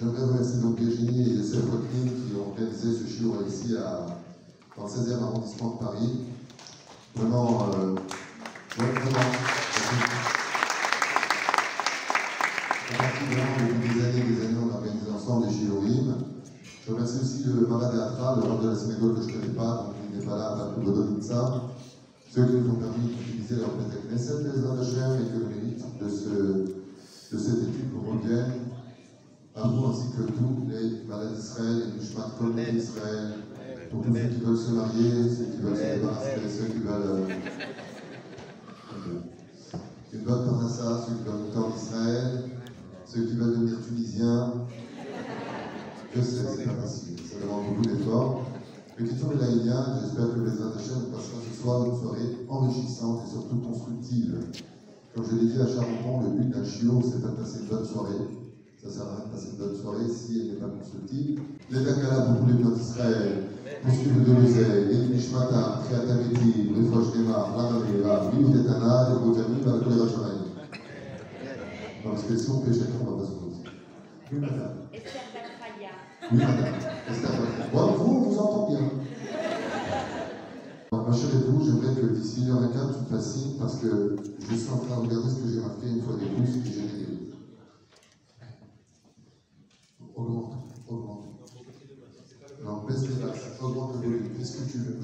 J'aimerais remercier donc Virginie et Youssef Watkins qui ont organisé ce show ici dans le 16e arrondissement de Paris. Vraiment, euh, vraiment. Depuis des années et des années, on a organisé ensemble les Shilorim. Je remercie aussi le Théâtral, le roi de la synagogue que je ne connais pas, donc il n'est pas là, à Bodomitsa. Ceux qui nous ont permis d'utiliser leur Knesset, Ezra Hashem, et que le mérite de, de cette étude revienne à vous ainsi que tous les malades d'Israël et Mishmat Kol d'Israël, pour tous ceux qui veulent se marier, ceux qui veulent se débarrasser, ceux qui veulent une bonne parnassa, ceux qui veulent monter en Israël, ceux qui veulent devenir tunisiens. Je sais, c'est pas facile, ça demande beaucoup d'efforts. Le question est laïdien, j'espère que les attachés passera ce soir une soirée enrichissante et surtout constructive. Comme je l'ai dit à Charenton, le but d'un chiot, c'est de passer une bonne soirée. Ça sert à rien de passer une bonne soirée si elle n'est pas constructive. Les Dakala pour tous les peuples d'Israël, pour ce de l'Oseille, les Nishmata, Triatameti, les Frosh Nema, Ramavera, Viou Tetana, les Bojami, Balakol Rachamaï. Non, parce que si on fait chacun, on va pas se poser. Oui, madame. Esther Bachraya. Oui, madame. Esther. Bon, vous, on vous entend bien. Ma chère épouse, j'aimerais que d'ici une heure et quart, tu te fasses signe parce que je suis en train de regarder ce que j'ai marqué une fois de plus et j'ai des livres. Augmente, augmente. Non, baisse les augmente le volume. Qu'est-ce que tu veux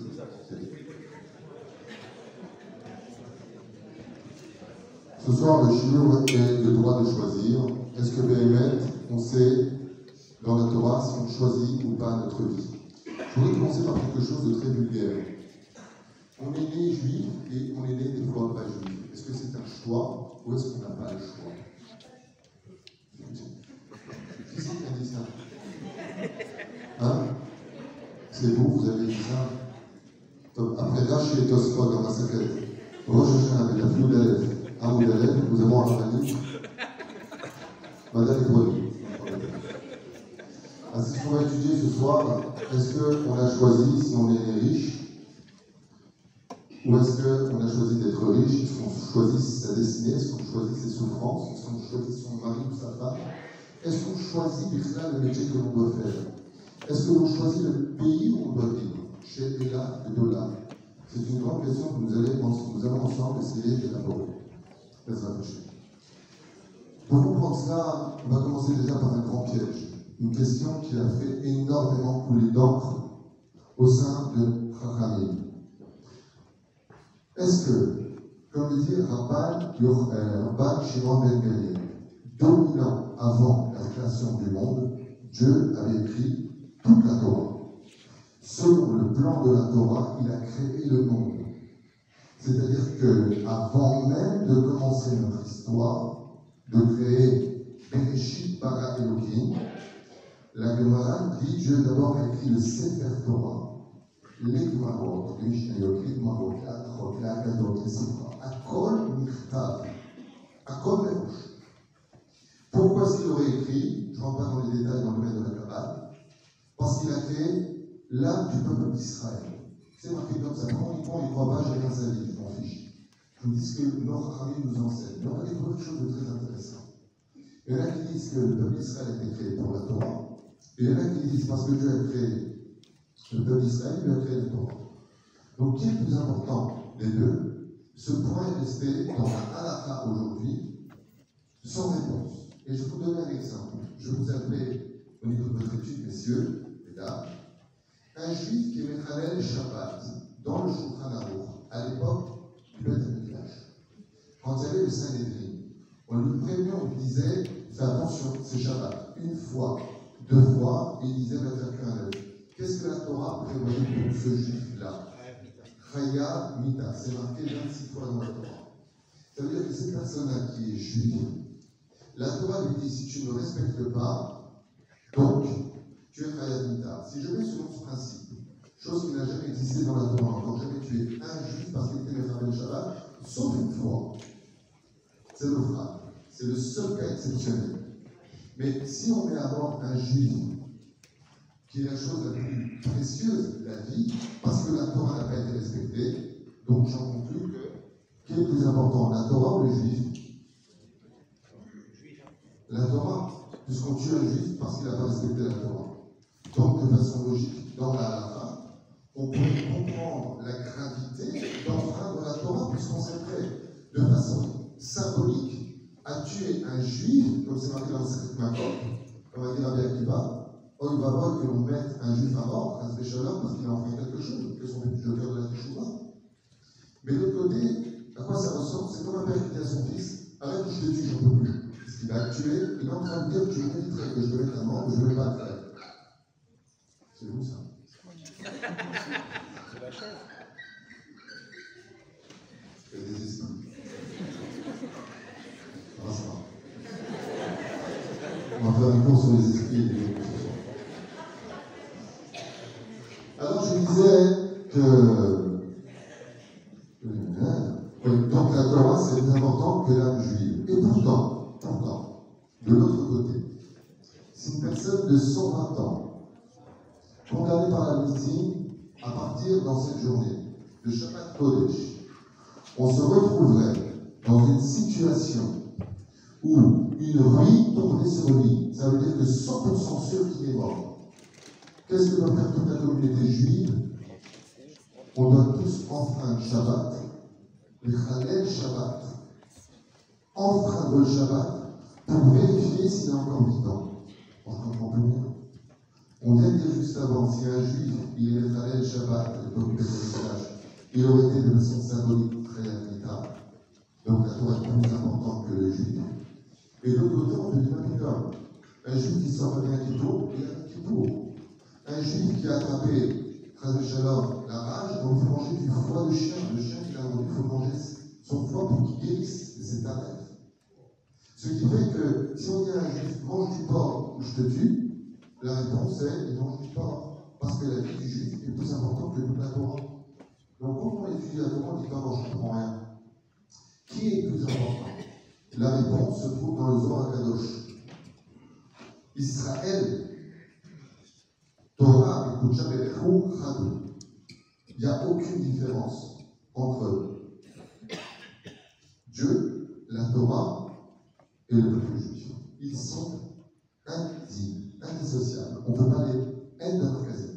Ce soir, le chinois est le droit de choisir. Est-ce que Béhémet, on sait dans la Torah si on choisit ou pas notre vie? Je voudrais commencer par quelque chose de très vulgaire. On est né juif et on est né des fois pas juif. Est-ce que c'est un choix ou est-ce qu'on n'a pas le choix? Qui c'est qui a dit ça. Hein? C'est vous, vous avez dit ça. Top. Après Rashi et Tosfot dans la saquette, Hashanah et la Flou d'Alef, Amoud Alef, nous avons un Rambani, Madame Ibrahim. Ah, ce qu'on va étudier ce soir. Est-ce qu'on a choisi si on est riche ou est-ce qu'on a choisi d'être riche? Est-ce qu'on choisit sa destinée? Est-ce qu'on choisit ses souffrances? Est-ce qu'on choisit son mari ou sa femme? Est-ce qu'on choisit là, le métier que l'on doit faire Est-ce que l'on choisit le pays où on doit vivre Chez Ella et Dola C'est une grande question que nous allons, ensemble essayer d'élaborer. Pour comprendre cela, on va commencer déjà par un grand piège. Une question qui a fait énormément couler d'encre au sein de Chachamim. Est-ce que, comme le dit Rabban, Rabban Shimon Ben Gamliel, 2000 ans avant la création du monde, Dieu avait écrit toute la Torah. Selon le plan de la Torah, il a créé le monde. C'est-à-dire que, avant même de commencer notre histoire, de créer Bereshit Bara Elohim, la Gemara dit Dieu d'abord a écrit le Sefer Torah, les Gemarot, les les Gemarot, les Atrot, les Sifra. Pourquoi est-ce qu'il aurait écrit Je ne rentre pas dans les détails dans le domaine de la Kabbalah, parce qu'il a créé l'âme du peuple d'Israël. C'est marqué comme ça. Quand on y croit, pas, chacun sa vie, je m'en fiche. Je vous dis ce que Rachamim nous enseignent. Mais on va découvrir quelque chose de très intéressant. Il y en a qui disent que le peuple d'Israël a été créé pour la Torah. Et il y en a qui disent parce que Dieu a créé le peuple d'Israël, il a créé la Torah. Donc, qui est le plus important des deux? Ce point est resté dans la halakha aujourd'hui sans réponse. Et je vous donner un exemple. Je vous appeler au niveau de votre étude, messieurs, mesdames, un juif qui est Mechalel Shabbat dans le Shulchan à l'époque du Beth. Quand il y avait le Sanhedrin, on lui prévenait, on lui disait fais attention, c'est Shabbat. Une fois, deux fois, il disait va faire qu'un. Qu'est-ce que la Torah prévoyait pour ce juif-là? Chaya Mita, c'est marqué 26 fois dans la Torah. Ça veut dire que cette personne-là qui est juive, la Torah lui dit si tu ne respectes pas, donc tu es Chaya Mita. Si je vais selon ce principe, chose qui n'a jamais existé dans la Torah, encore jamais tu es injuste parce qu'il était le Shabbat, sauf une fois. C'est le frère. C'est le seul cas exceptionnel. Mais si on met à bord un juif, qui est la chose la plus précieuse, la vie, parce que la Torah n'a pas été respectée, donc j'en conclus que, qui est le plus important, la Torah ou les juifs La Torah. puisqu'on tue un juif parce qu'il n'a pas respecté la Torah. Donc, de façon logique, dans la fin, on peut comprendre la gravité d'enfreindre la Torah, puisqu'on s'est prêt, de façon symbolique, à tuer un juif, comme c'est marqué dans le Secret comme a dit Rabbi Akiva, oh, il va voir que l'on mette un juif à mort, un spécialiste, parce qu'il a enfreint quelque chose, que son de cœur de la Teshuvah. Mais de l'autre côté, à quoi ça ressemble? C'est comme un père qui dit à son fils Arrête, je te tue, j'en peux plus. Va tuer, il est en train de dire Tu mériterais que je te mette à mort, mais je ne vais pas le faire. C'est vous ça C'est la chaise. C'est des esprits. On va faire un cours sur les esprits Alors je disais que, donc la Torah c'est plus important que l'âme juive. Et pourtant, pourtant, de l'autre côté, si une personne de 120 ans, condamnée par la médecine à partir dans cette journée de Shabbat Kodesh, on se retrouverait dans une situation où une ruine tombait sur lui. Ça veut dire que 100% sûr qu'il est mort. Qu'est-ce que doit faire toute la communauté juive? On doit tous enfreindre Shabbat, le Khalel Shabbat, enfreindre le Shabbat pour vérifier s'il est encore vivant. On ne comprend plus rien. On vient de dire juste avant, si un juif, il est le Khalel Shabbat, le du message, il aurait été de façon symbolique très admirable. Donc la Torah est plus importante que le juif. Et de l'autre côté, on comme un juif qui sort bien qui tourne, il a un Kippour. Un juif qui a attrapé, Shalom, la rage, donc il faut manger du foie de chien. Le chien qui a vendu, il faut manger son foie pour qu'il guérisse. C'est un rêve. Ce qui fait que si on dit à un juif, mange du porc ou je te tue, la réponse est, mange du porc. Parce que la vie du juif est plus importante que toute la Torah. Donc quand on étudie la Torah, on dit pas, moi je comprends rien. Qui est plus important? La réponse se trouve dans le Zohar Kadosh. Israël, Torah et Kuchabelechu Chadou. Il n'y a aucune différence entre Dieu, la Torah et le peuple juif. Ils sont indivisibles, indissociables. On ne peut pas les intercaser.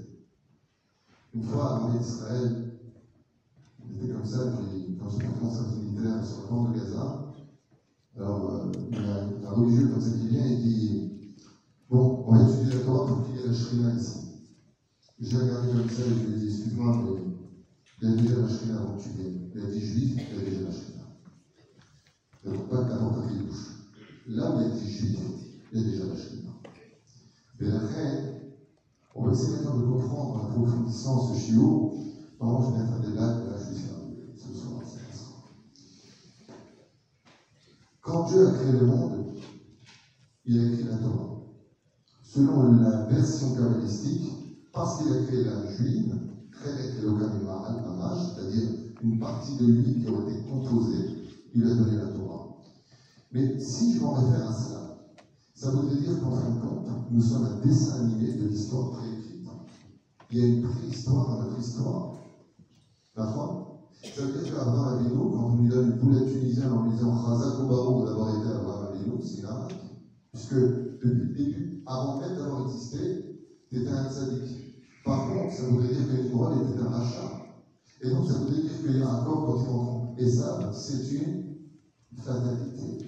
Une fois, l'armée d'Israël, il était comme ça, quand j'ai fait mon service militaire sur le camp de Gaza, alors, euh, il y a un religieux comme ça qui vient et dit Bon, on va étudier la Torah pour qu'il y ait la Shrina ici. J'ai regardé comme ça et je lui ai dit Excuse-moi, mais il y a déjà la Shrina avant que tu viennes. Il a dit Juif, il y a déjà la Shrina. Donc, pas n'importe quelle bouche. A dit Juif, il a déjà la Shrina. Mais après, on va essayer maintenant de comprendre en approfondissant ce chiot. Normalement, je vais mettre un de la Juif ce soir. Quand Dieu a créé le monde, il a écrit la Torah. Selon la version kabbalistique, parce qu'il a créé la juive, c'est-à-dire une partie de lui qui aurait été composée, il a donné la Torah. Mais si je m'en réfère à cela, ça voudrait dire qu'en fin de compte, nous sommes un dessin animé de l'histoire préécrite. Il y a une préhistoire dans notre histoire. D'accord ça veut dire qu'Abraham Avinu, quand on lui donne une poulet tunisienne en lui disant Khazak Barou d'avoir été Abraham Avinu, c'est grave. Puisque depuis le début, avant même d'avoir existé, tu étais un sadique. Par contre, ça voudrait dire que Nimrod était un rachat. Et donc, ça voudrait dire qu'il y a un corps quand ils rencontrent Esav, c'est une fatalité.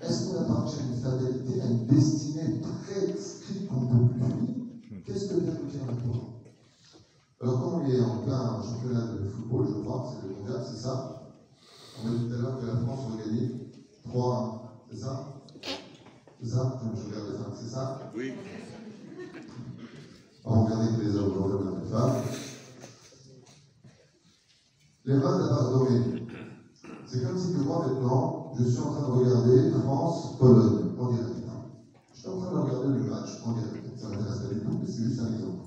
Est-ce qu'on appartient à une fatalité, à une destinée prescrite qu'on ne peut plus vivre Qu'est-ce que vient nous dire la Torah alors, comme on est en plein championnat de football, je crois, c'est le mondial, c'est ça On a dit tout à l'heure que la France va gagner 3 c'est ça C'est ça Je regarde les c'est ça Oui. On va regarder que les hommes, on regarde les femmes. Les mains d'abord C'est comme si que moi maintenant, je suis en train de regarder France-Pologne en direct. Je suis en train de regarder le match en direct. Ça ne m'intéresse pas du tout, mais c'est juste un exemple.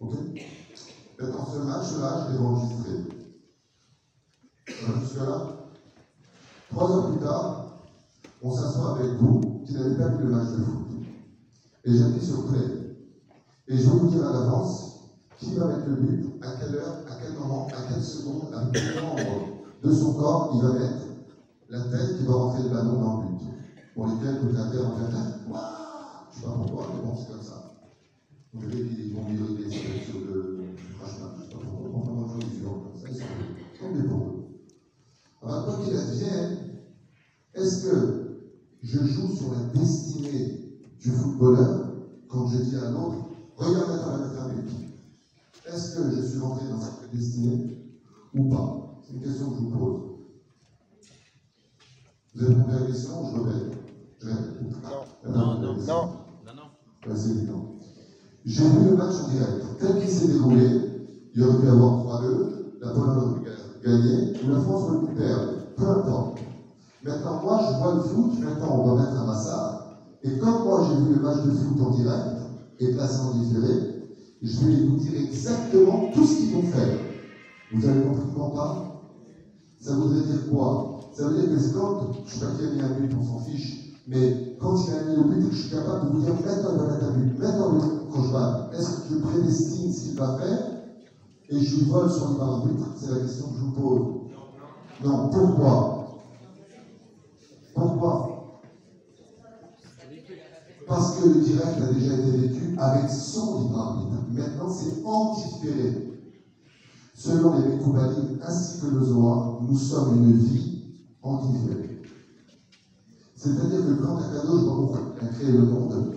Ok dans ce match-là, je l'ai enregistré. Jusque-là. Trois heures plus tard, on s'assoit avec vous qui n'avez pas vu le match de foot. Et j'appuie sur play. Et je vais vous dire à l'avance qui va mettre le but, à quelle heure, à quel moment, à quelle seconde, à quel de son corps il va mettre la tête qui va rentrer le ballon dans le but. Pour lesquels vous avez en fait, Je sais pas pourquoi, mais bon, c'est comme ça. Vous verrez qu'ils vont sur le chemin. Je sais pas pourquoi, on va manger comme ça, ils sont tombés pour eux. Alors, quoi qu'il advienne, est-ce que je joue sur la destinée du footballeur quand je dis à l'autre, regarde à mettre un but Est-ce que je suis rentré dans cette destinée ou pas? C'est une question que je vous pose. Vous avez compris la question Je répète. Je répète. Non, non, non. non. non. C'est évident. J'ai vu le match en direct. Tel qu'il s'est déroulé, il aurait pu avoir 3-2, la Pologne aurait pu gagner, ou la France aurait pu perdre. Peu importe. Maintenant, moi, je vois le foot, maintenant, on va mettre un massage. Et comme moi, j'ai vu le match de foot en direct, et placé en différé, je vais vous dire exactement tout ce qu'ils vont faire. Vous avez compris comment parle Ça voudrait dire quoi? Ça veut dire que quand, je ne sais pas qui a mis un but, on s'en fiche, mais quand il a mis le but, je suis capable de vous dire maintenant mettre un but, maintenant le cauchemar. Est-ce que je prédestine ce qu'il va faire? Et je lui vole son libre arbitre C'est la question que je vous pose. Non, pourquoi? Pourquoi? Parce que le direct a déjà été vécu avec son libre arbitre. Maintenant, c'est antiféré. Selon les Mekoubalim ainsi que le Zohar, nous sommes une vie antiférée. C'est-à-dire que quand Akadosh a créé le monde,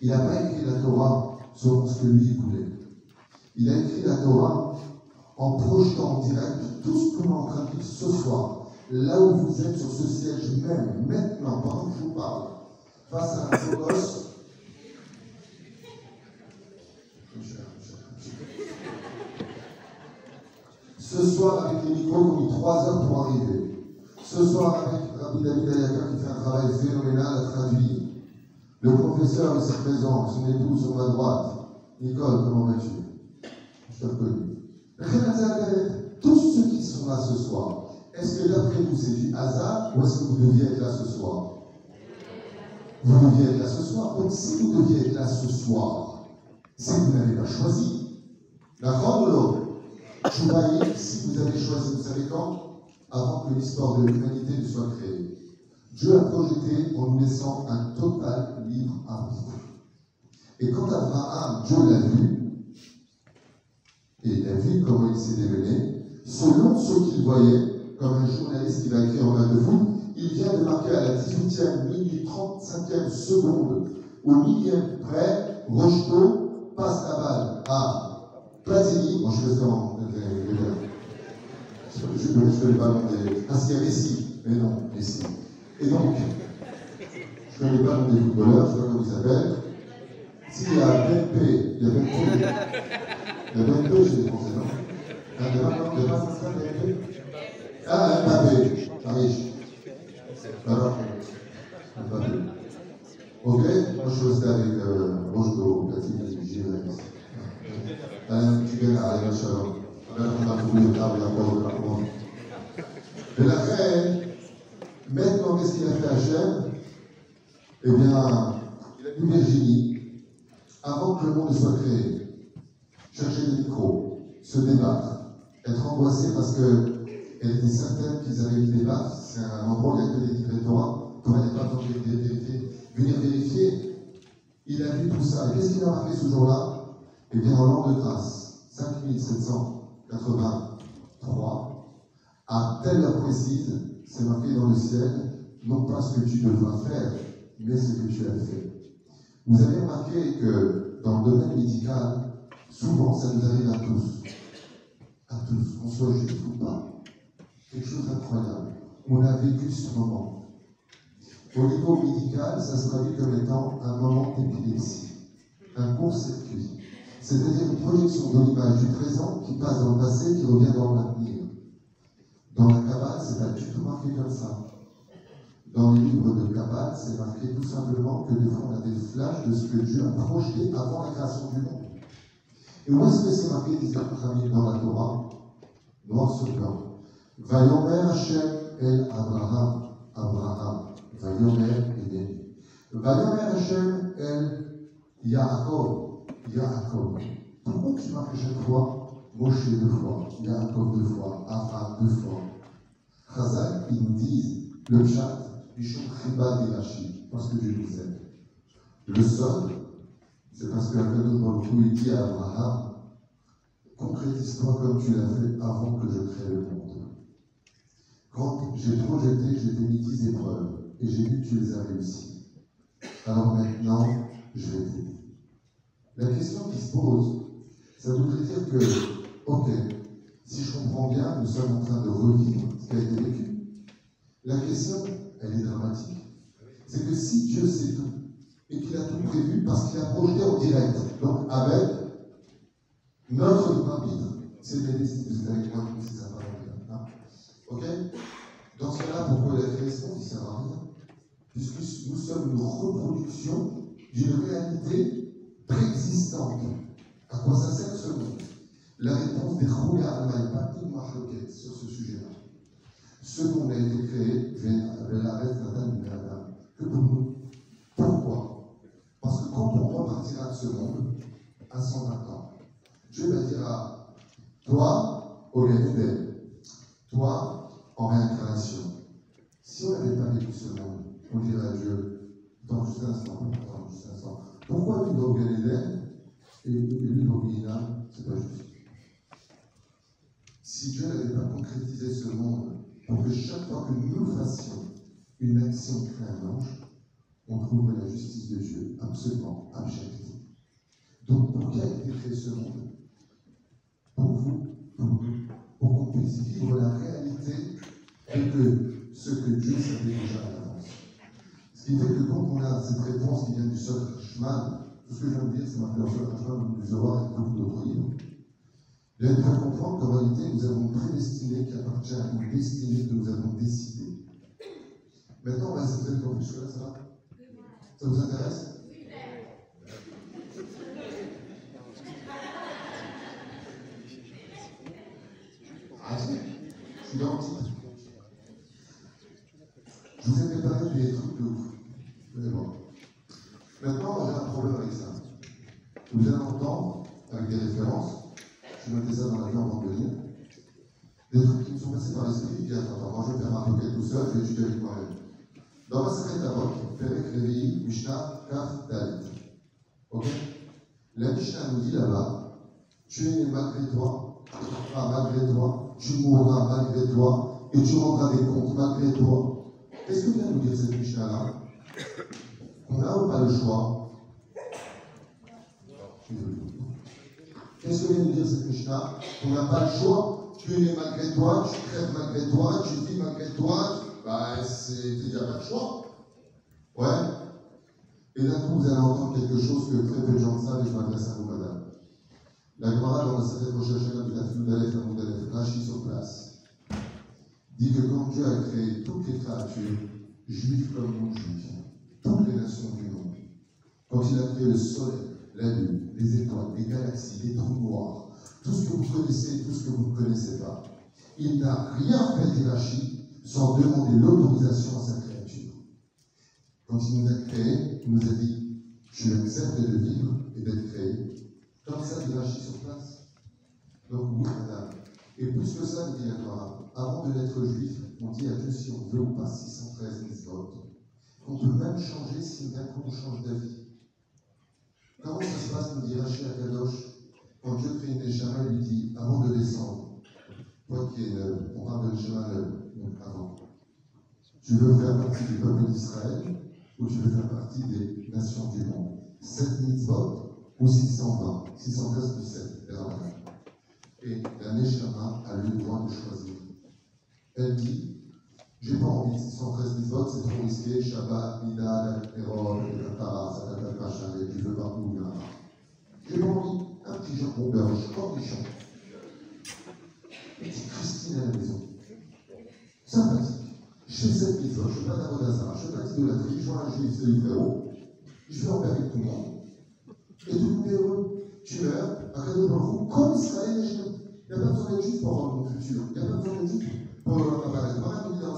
il n'a pas écrit la Torah selon ce que lui voulait. Il a écrit la Torah en projetant en direct tout ce que l'on est en train de vivre ce soir, là où vous êtes sur ce siège même, maintenant, pendant que je vous parle, face à un gosse. Ce soir, avec les micros, ont mis trois heures pour arriver. Ce soir, avec Rabbi David Ayaka qui fait un travail phénoménal à traduire. Le professeur ici présent, son épouse sur ma droite. Nicole, comment vas-tu? Je te reconnais. Tous ceux qui sont là ce soir, est-ce que d'après vous c'est du hasard ou est-ce que vous deviez être là ce soir? Vous deviez être là ce soir. Donc si vous deviez être là ce soir, c'est que vous n'avez pas choisi. La grande l'autre. voyais, si vous avez choisi, vous savez quand? Avant que l'histoire de l'humanité ne soit créée. Dieu a projeté en nous laissant un total libre arbitre. Et quand Abraham, Dieu l'a vu, et il a vu comment il s'est démené, selon ce qu'il voyait, comme un journaliste qui va écrire en main de foot, il vient de marquer à la 18e minute 35e seconde, au millième près, Rocheteau passe la balle à Platini, moi je resté en. Je ne connais pas des. Parce qu'il y a Messi, mais non, Messi. Et donc, je ne connais pas le nom des footballeurs, je ne sais pas comment ils s'appellent. S'il y a BNP, il y a BNP. Il y a BNP chez les Français, non Il n'y a Ah, Mbappé. Alors, Mbappé. Ok, moi je suis resté avec euh, Rochedo, Platini, la Table, la de Maintenant, qu'est-ce qu'il a fait Hachem Eh bien, il a vu Virginie, avant que le monde soit créé, chercher des micros, se débattre, être angoissée parce qu'elle était certaine qu'ils avaient mis des baffes. C'est un endroit où il y a des livres Torah, comme elle n'est pas de. Venir vérifier, il a vu tout ça. Et qu'est-ce qu'il a marqué ce jour-là? Eh bien, en l'an de grâce, 5783, à telle précise, c'est marqué dans le ciel, non pas ce que tu devras faire, mais ce que tu as fait. Vous avez remarqué que dans le domaine médical, souvent ça nous arrive à tous, à tous, qu'on soit juif ou pas. Quelque chose d'incroyable. On a vécu ce moment. Au niveau médical, ça se traduit comme étant un moment d'épilepsie, un court-circuit. C'est-à-dire une projection de l'image du présent qui passe dans le passé, qui revient dans l'avenir. Dans la Kabbale, c'est pas du tout marqué comme ça. Dans les livres de Kabbale, c'est marqué tout simplement que des fois on a des flashs de ce que Dieu a projeté avant la création du monde. Et où est-ce que c'est marqué, dans la Torah? Noir sur blanc. Vayomer Hashem el Abraham, Abraham. Vayomer Eden. Vayomer Hashem el Yaakov, Yaakov. Pourquoi tu marques chaque fois Moshe deux fois, Yaakov deux fois, Abraham deux fois. Chazak, ils nous disent le chat, Bishon Chiba Rashi, parce que Dieu nous aime. Le sol, c'est parce que Akadosh Baruch il dit à Abraham, concrétise-toi comme tu l'as fait avant que je crée le monde. Quand j'ai projeté, j'ai mis dix épreuves et j'ai vu que tu les as réussies. Alors maintenant, je vais t'aider. La question qui se pose, ça voudrait dire que, ok, si je comprends bien, nous sommes en train de revivre ce qui a été vécu. La question, elle est dramatique. C'est que si Dieu sait tout, et qu'il a tout prévu parce qu'il a projeté en direct, donc avec notre arbitre, c'est si vous êtes avec moi, si ça va hein Ok? Dans ce cas-là, pourquoi il a créé ce monde Il ne sert à rien? Puisque nous sommes une reproduction d'une réalité préexistante. À quoi ça sert ce monde La réponse des pas une marloquette sur ce sujet-là. Ce monde a été créé, la reste que pour nous. Pourquoi Parce que quand on repartira de ce monde, à 120 ans, Dieu va dire toi, au Gaïdel, toi, en réincarnation, si on n'avait pas vécu ce monde, on dirait à Dieu, dans juste un instant, attends juste un instant, pourquoi lui au Gaïdel et lui Guinam, c'est pas juste. Si Dieu n'avait pas concrétisé ce monde pour que chaque fois que nous fassions une action ange, on trouve la justice de Dieu absolument abjecte. Donc, pour qui a été créé ce monde Pour vous, pour nous, pour qu'on puisse vivre la réalité de ce que Dieu savait déjà. Ce qui fait que quand on a cette réponse qui vient du seul chemin, tout ce que je viens de dire, c'est marqué dans le chemin du Zohar et beaucoup d'autres livres, il faut comprendre qu'en réalité, nous avons une prédestinée qui appartient à une destinée que nous avons décidée. Maintenant, on va essayer de plus là, ça Ça vous intéresse? Ah, je suis titre. Je vous ai préparé des Maintenant, j'ai un problème avec ça. Vous allez entendre, avec des références, je mettais ça dans la l'avion avant de venir, des trucs qui me sont passés par l'esprit, qui Attends, moi je vais faire ma requête tout seul, je vais étudier avec moi-même. Dans ma secrète Avok, Perek Réveillé, Mishnah, Kaf, Dalit. Ok? La Mishnah nous dit là-bas Tu es né malgré toi, tu vivras malgré toi, tu mourras malgré toi, et tu rendras des comptes malgré toi. Qu'est-ce que vient nous dire cette Mishnah-là On a ou pas le choix Qu'est-ce que vient nous dire cette Mishnah? On n'a pas le choix. Tu es malgré toi, tu crèves malgré toi, tu vis malgré toi, bah, il n'y a pas de choix. Ouais. Et d'un coup, vous allez entendre quelque chose que très peu de gens savent et je m'adresse à vous, madame. La Gemara, dans la Sacrée Rochachana de la Fudalef, la Moudalef, Rachi sur place, dit que quand Dieu a créé toutes les créatures, juifs comme non-juifs, toutes les nations du monde, quand il a créé le soleil, la lune, les étoiles, les galaxies, les trous noirs, tout ce que vous connaissez, tout ce que vous ne connaissez pas, il n'a rien fait d'hierarchie sans demander l'autorisation à sa créature. Quand il nous a créés, il nous a dit Je accepte de vivre et d'être créé. Comme ça, agit sur place. Donc, oui, madame. Et plus que ça, dit la avant de l'être juif, on dit à Dieu si on veut ou pas 613 votes. On peut même changer si d'un coup on change d'avis. Comment ça se passe, nous dit Rachid à Kadosh, quand Dieu crée une échama, il lui dit avant de descendre, toi qui es on parle de l'échama avant. Tu veux faire partie du peuple d'Israël ou tu veux faire partie des nations du monde? 7 mitzvot ou 620 613 plus 7, Et la Neshama a le droit de choisir. Elle dit J'ai pas envie de 613 mitzvot, c'est trop risqué. Shabbat, Nida, Erol, Katara, Sadatat, Machin, et tu veux partout, là. J'ai pas envie. Un petit jambon beurre, cornichon. Et c'est Christine à la maison sympathique. Je fais cette mitzvah, je fais pas d'abodazara, je fais pas d'idolâtrie, je vois un juif, c'est du frérot, je vais en avec tout le monde. Et tout le monde est heureux. Tu meurs, à Kadosh Baruch comme Israël et Il n'y a pas besoin d'être juif pour avoir mon futur. Il n'y a pas besoin d'être juif pour avoir ma parole. Moi, on dit dans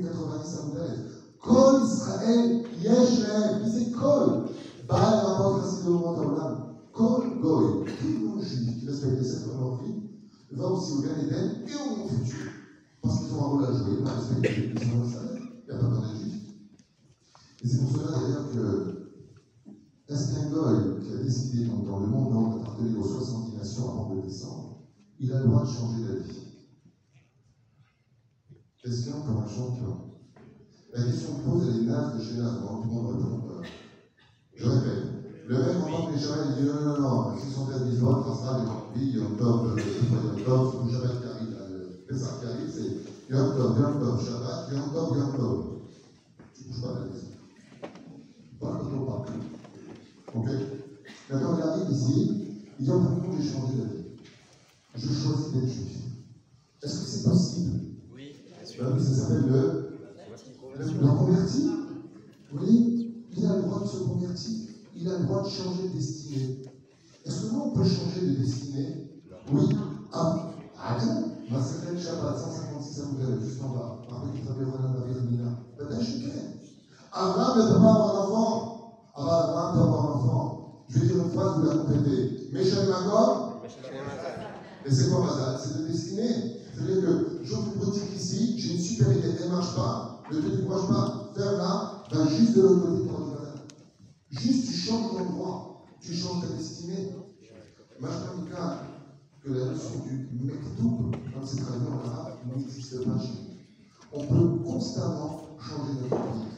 90 à Moudalef. Kol Israël, Yeshem, il c'est Kol. Baal rapporte ainsi de moment dans l'âme. Kol Goy, tout le juif qui respecte cette vie, va aussi au Gan et au monde futur. Parce qu'ils ont un rôle à jouer, on respecte les salaire, il n'y a pas besoin d'être juif. Et c'est pour cela d'ailleurs que Est-ce qu'un goy qui a décidé dans le monde d'appartenir aux 70 nations avant de descendre, il a le droit de changer d'avis a encore un champion? La question que pose, elle est de chez tout le monde répond. Je répète, le mec en tant que Israël, il dit non, non, non, non, s'ils sont des votes, ça sera des campis, Yom Tov, Yom Tov, tout Shabbat qui arrive, le qui arrive, c'est Yom Tov, Yom Tov, Shabbat, Yom Tov, Yom Tov. Tu bouges pas la maison. Quand on parle. Ok Maintenant, regardez ici, il dit en fin de compte, j'ai changé d'avis. Je choisis d'être juif. Est-ce que c'est possible Oui, bien sûr. Ben oui, ça s'appelle le, le, le converti. Oui, il a le droit de se convertir. Il a le droit de changer de destinée. Est-ce que nous, on peut changer de destinée Oui. Ah, attends. Ma secrète Shabbat 156 à vous juste en bas. Après qu'il s'appelle Ronan David Mina. Peut-être je suis Abraham ne peut pas avoir d'enfant. Abraham peut avoir. Je vais dire une phrase, vous la complétez. Méchel Magor Et c'est quoi Mazal C'est de destinée. C'est-à-dire que j'ouvre une boutique ici, j'ai une super idée, elle ne marche pas. Le truc ne marche pas, ferme là, va juste de l'autre côté pour le Mazal. Juste, tu changes d'endroit, tu changes ta destinée. Que la notion du mektoub, comme c'est traduit en arabe, n'existe pas chez nous. On peut constamment changer notre vie.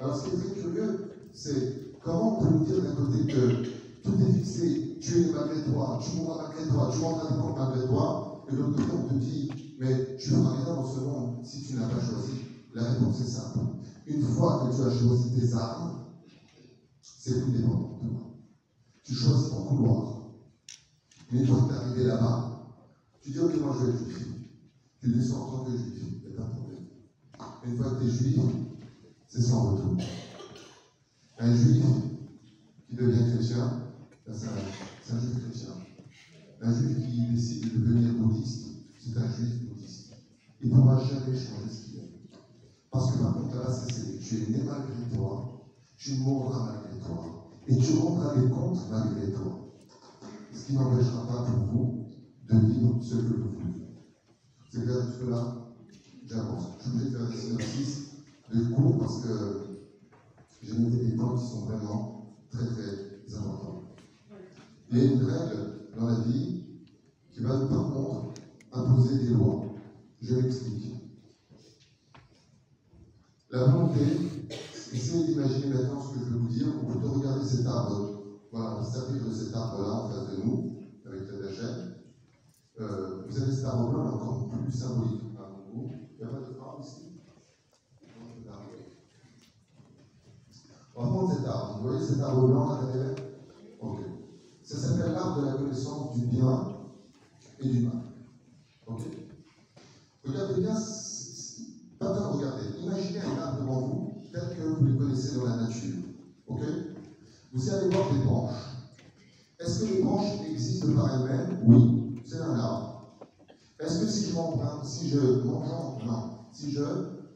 Alors, ce qui est très curieux, c'est comment on peut nous dire d'un côté que tout est fixé, tu es malgré toi, tu mourras malgré toi, tu comptes malgré toi, et l'autre côté, on te dit, mais tu feras rien dans ce monde si tu n'as pas choisi. La réponse est simple. Une fois que tu as choisi tes armes, c'est plus dépendant de toi. Tu choisis ton couloir. Mais une fois que tu es arrivé là-bas, tu dis Ok, moi je vais être juif. Tu descends en tant que juif, il n'y a pas de problème. Une fois que tu es juif, c'est sans retour. Un juif qui devient chrétien, c'est un, un, juif chrétien. Un juif qui décide de devenir bouddhiste, c'est un juif bouddhiste. Il ne pourra jamais changer ce qu'il est. Parce que par contre, là, c'est tu es né malgré toi, tu mourras malgré toi, et tu rendras des comptes malgré toi. Ce qui n'empêchera pas pour vous de vivre ce que vous voulez. C'est clair jusque-là J'avance. Je voulais faire des synopsis de cours parce que j'ai noté des points qui sont vraiment très très importants. Il y a une règle dans la vie qui va par contre imposer des lois. Je m'explique. La volonté, essayez d'imaginer maintenant ce que je vais vous dire. On peut regarder cet arbre. Voilà, on s'applique de cet arbre-là en face de nous, avec la chaîne. Euh, vous avez cet arbre-là encore plus symbolique. Il n'y a pas de arbre ici On va prendre cet arbre. Vous voyez cet arbre blanc là derrière? Ok. Ça s'appelle l'arbre de la connaissance du bien et du mal. Ok Regardez bien, pas de regarder. Imaginez un arbre devant vous, tel que vous le connaissez dans la nature. Ok Vous allez voir des branches. Est-ce que les branches existent par elles-mêmes? Oui, c'est un arbre. Est-ce que si je si je non, si je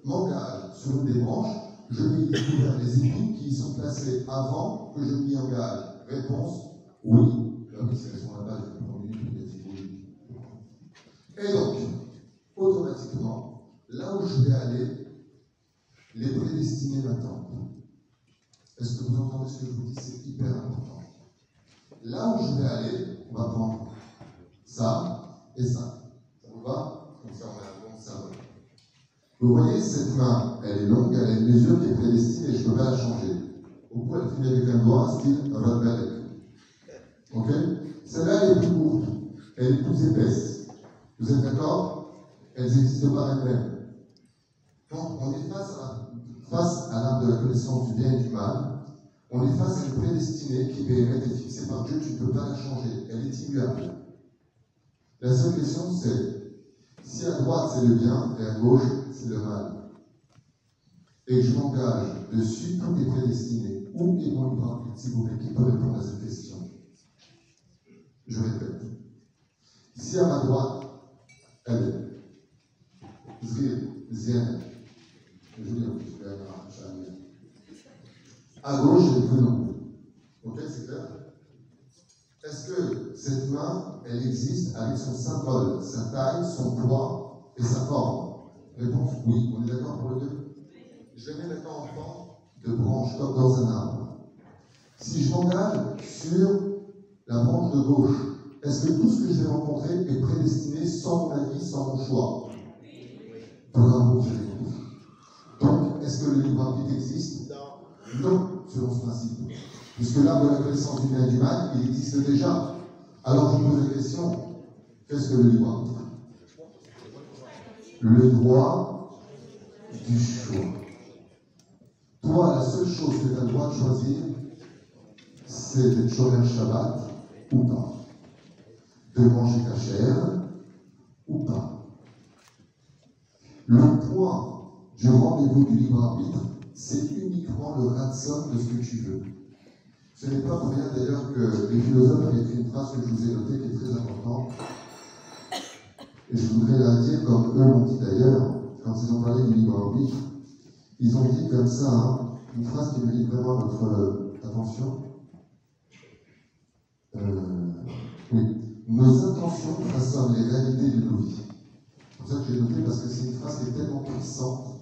m'engage sur une des branches, je vais découvrir les épines qui sont placées avant que je m'y engage? Réponse oui. Elles sont là-bas, je vais prendre une oui. Et donc, automatiquement, là où je vais aller, les prédestinés m'attendent. Est-ce que vous entendez ce que je vous dis? C'est hyper important. Là où je vais aller, on va prendre ça et ça. Ça vous va? Comme ça, on a un bon symbole. Vous voyez, cette main, elle est longue, elle a une mesure qui est prédestinée et je ne peux pas la changer. Pourquoi elle finit avec un doigt, style Radbalek Ok? Celle-là, elle est plus courte, elle est plus épaisse. Vous êtes d'accord? Elles existent par elles-mêmes. Quand on est face à, face à de la connaissance du bien et du mal, on est face à une prédestinée qui est fixée par Dieu, tu ne peux pas la changer. Elle est immuable. La seule question, c'est si à droite c'est le bien et à gauche c'est le mal. Et je m'engage dessus, tout est prédestiné. Où est mon libre s'il vous plaît, qui peut répondre à cette question? Je répète. Si à ma droite, elle est Zrir, Zien, je dire, à gauche, le nom. Ok, c'est clair Est-ce que cette main, elle existe avec son symbole, sa taille, son poids et sa forme? Réponse oui. On est d'accord pour le deux? Je mets maintenant en forme de branches comme dans un arbre. Si je m'engage sur la branche de gauche, est-ce que tout ce que je vais rencontrer est prédestiné sans mon avis, sans mon choix? Bravo, Donc, est-ce que le libre arbitre existe? Non. Non, selon ce principe. Puisque là, de la connaissance du bien et du mal, il existe déjà. Alors, je pose la question qu'est-ce que le libre arbitre Le droit du choix. Toi, la seule chose que tu as le droit de choisir, c'est d'être chômeur Shabbat ou pas. De manger ta chair ou pas. Le point du rendez-vous du libre arbitre, c'est uniquement le ratson de ce que tu veux. Ce n'est pas pour rien d'ailleurs que les philosophes avaient écrit une phrase que je vous ai notée qui est très importante. Et je voudrais la dire comme eux l'ont dit d'ailleurs, quand ils ont parlé du libre arbitre. Ils ont dit comme ça, hein, une phrase qui mérite vraiment votre euh, attention. Euh, oui. Nos intentions façonnent les réalités de nos vies. C'est pour ça que j'ai noté, parce que c'est une phrase qui est tellement puissante.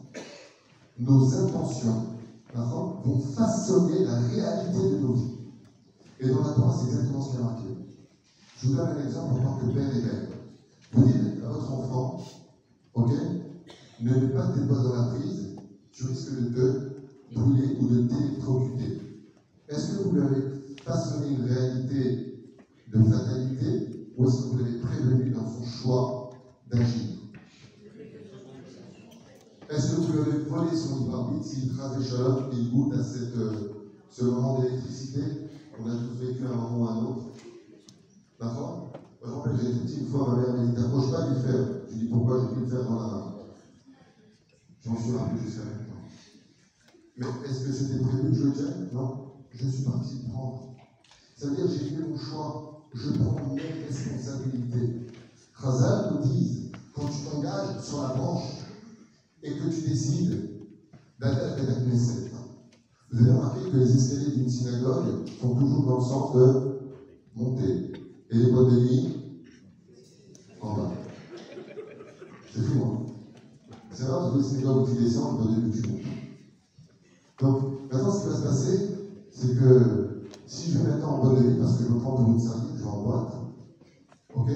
Nos intentions vont façonner la réalité de nos vies. Et dans la Torah, c'est exactement ce qui est marqué. Je vous donne un exemple en tant que père et mère. Vous dites à votre enfant, ok, ne mets pas tes doigts dans la prise, tu risques de te brûler ou de t'électrocuter. Est-ce que vous lui avez façonné une réalité de fatalité ou est-ce que vous l'avez prévenu dans son choix d'agir Est-ce que vous lui avez volé son libre s'il trace des chaleurs il goûte à cette, euh, ce moment d'électricité On a tous vécu un moment ou un autre. D'accord Par exemple, j'ai dit une fois, ma mère m'a dit T'approches pas du fer. Je lui dis Pourquoi J'ai pris le fer dans la main. J'en suis rappelé jusqu'à maintenant. Mais est-ce que c'était prévu que je le tienne? Non. Je suis parti prendre. Ça veut dire que j'ai fait mon choix. Je prends mes responsabilités. Khazal nous dit quand tu t'engages sur la branche et que tu décides à la Knesset, vous avez remarqué que les escaliers d'une synagogue sont toujours dans le sens de monter. Et les boîtes de nuit en bas. C'est fou, hein C'est parce que les synagogues où tu descends, les boîtes de nuit tu montes. Donc, maintenant, ce qui va se passer, c'est que si je vais maintenant en boîte de nuit parce que je prends pour une sardine, je vais en boîte, ok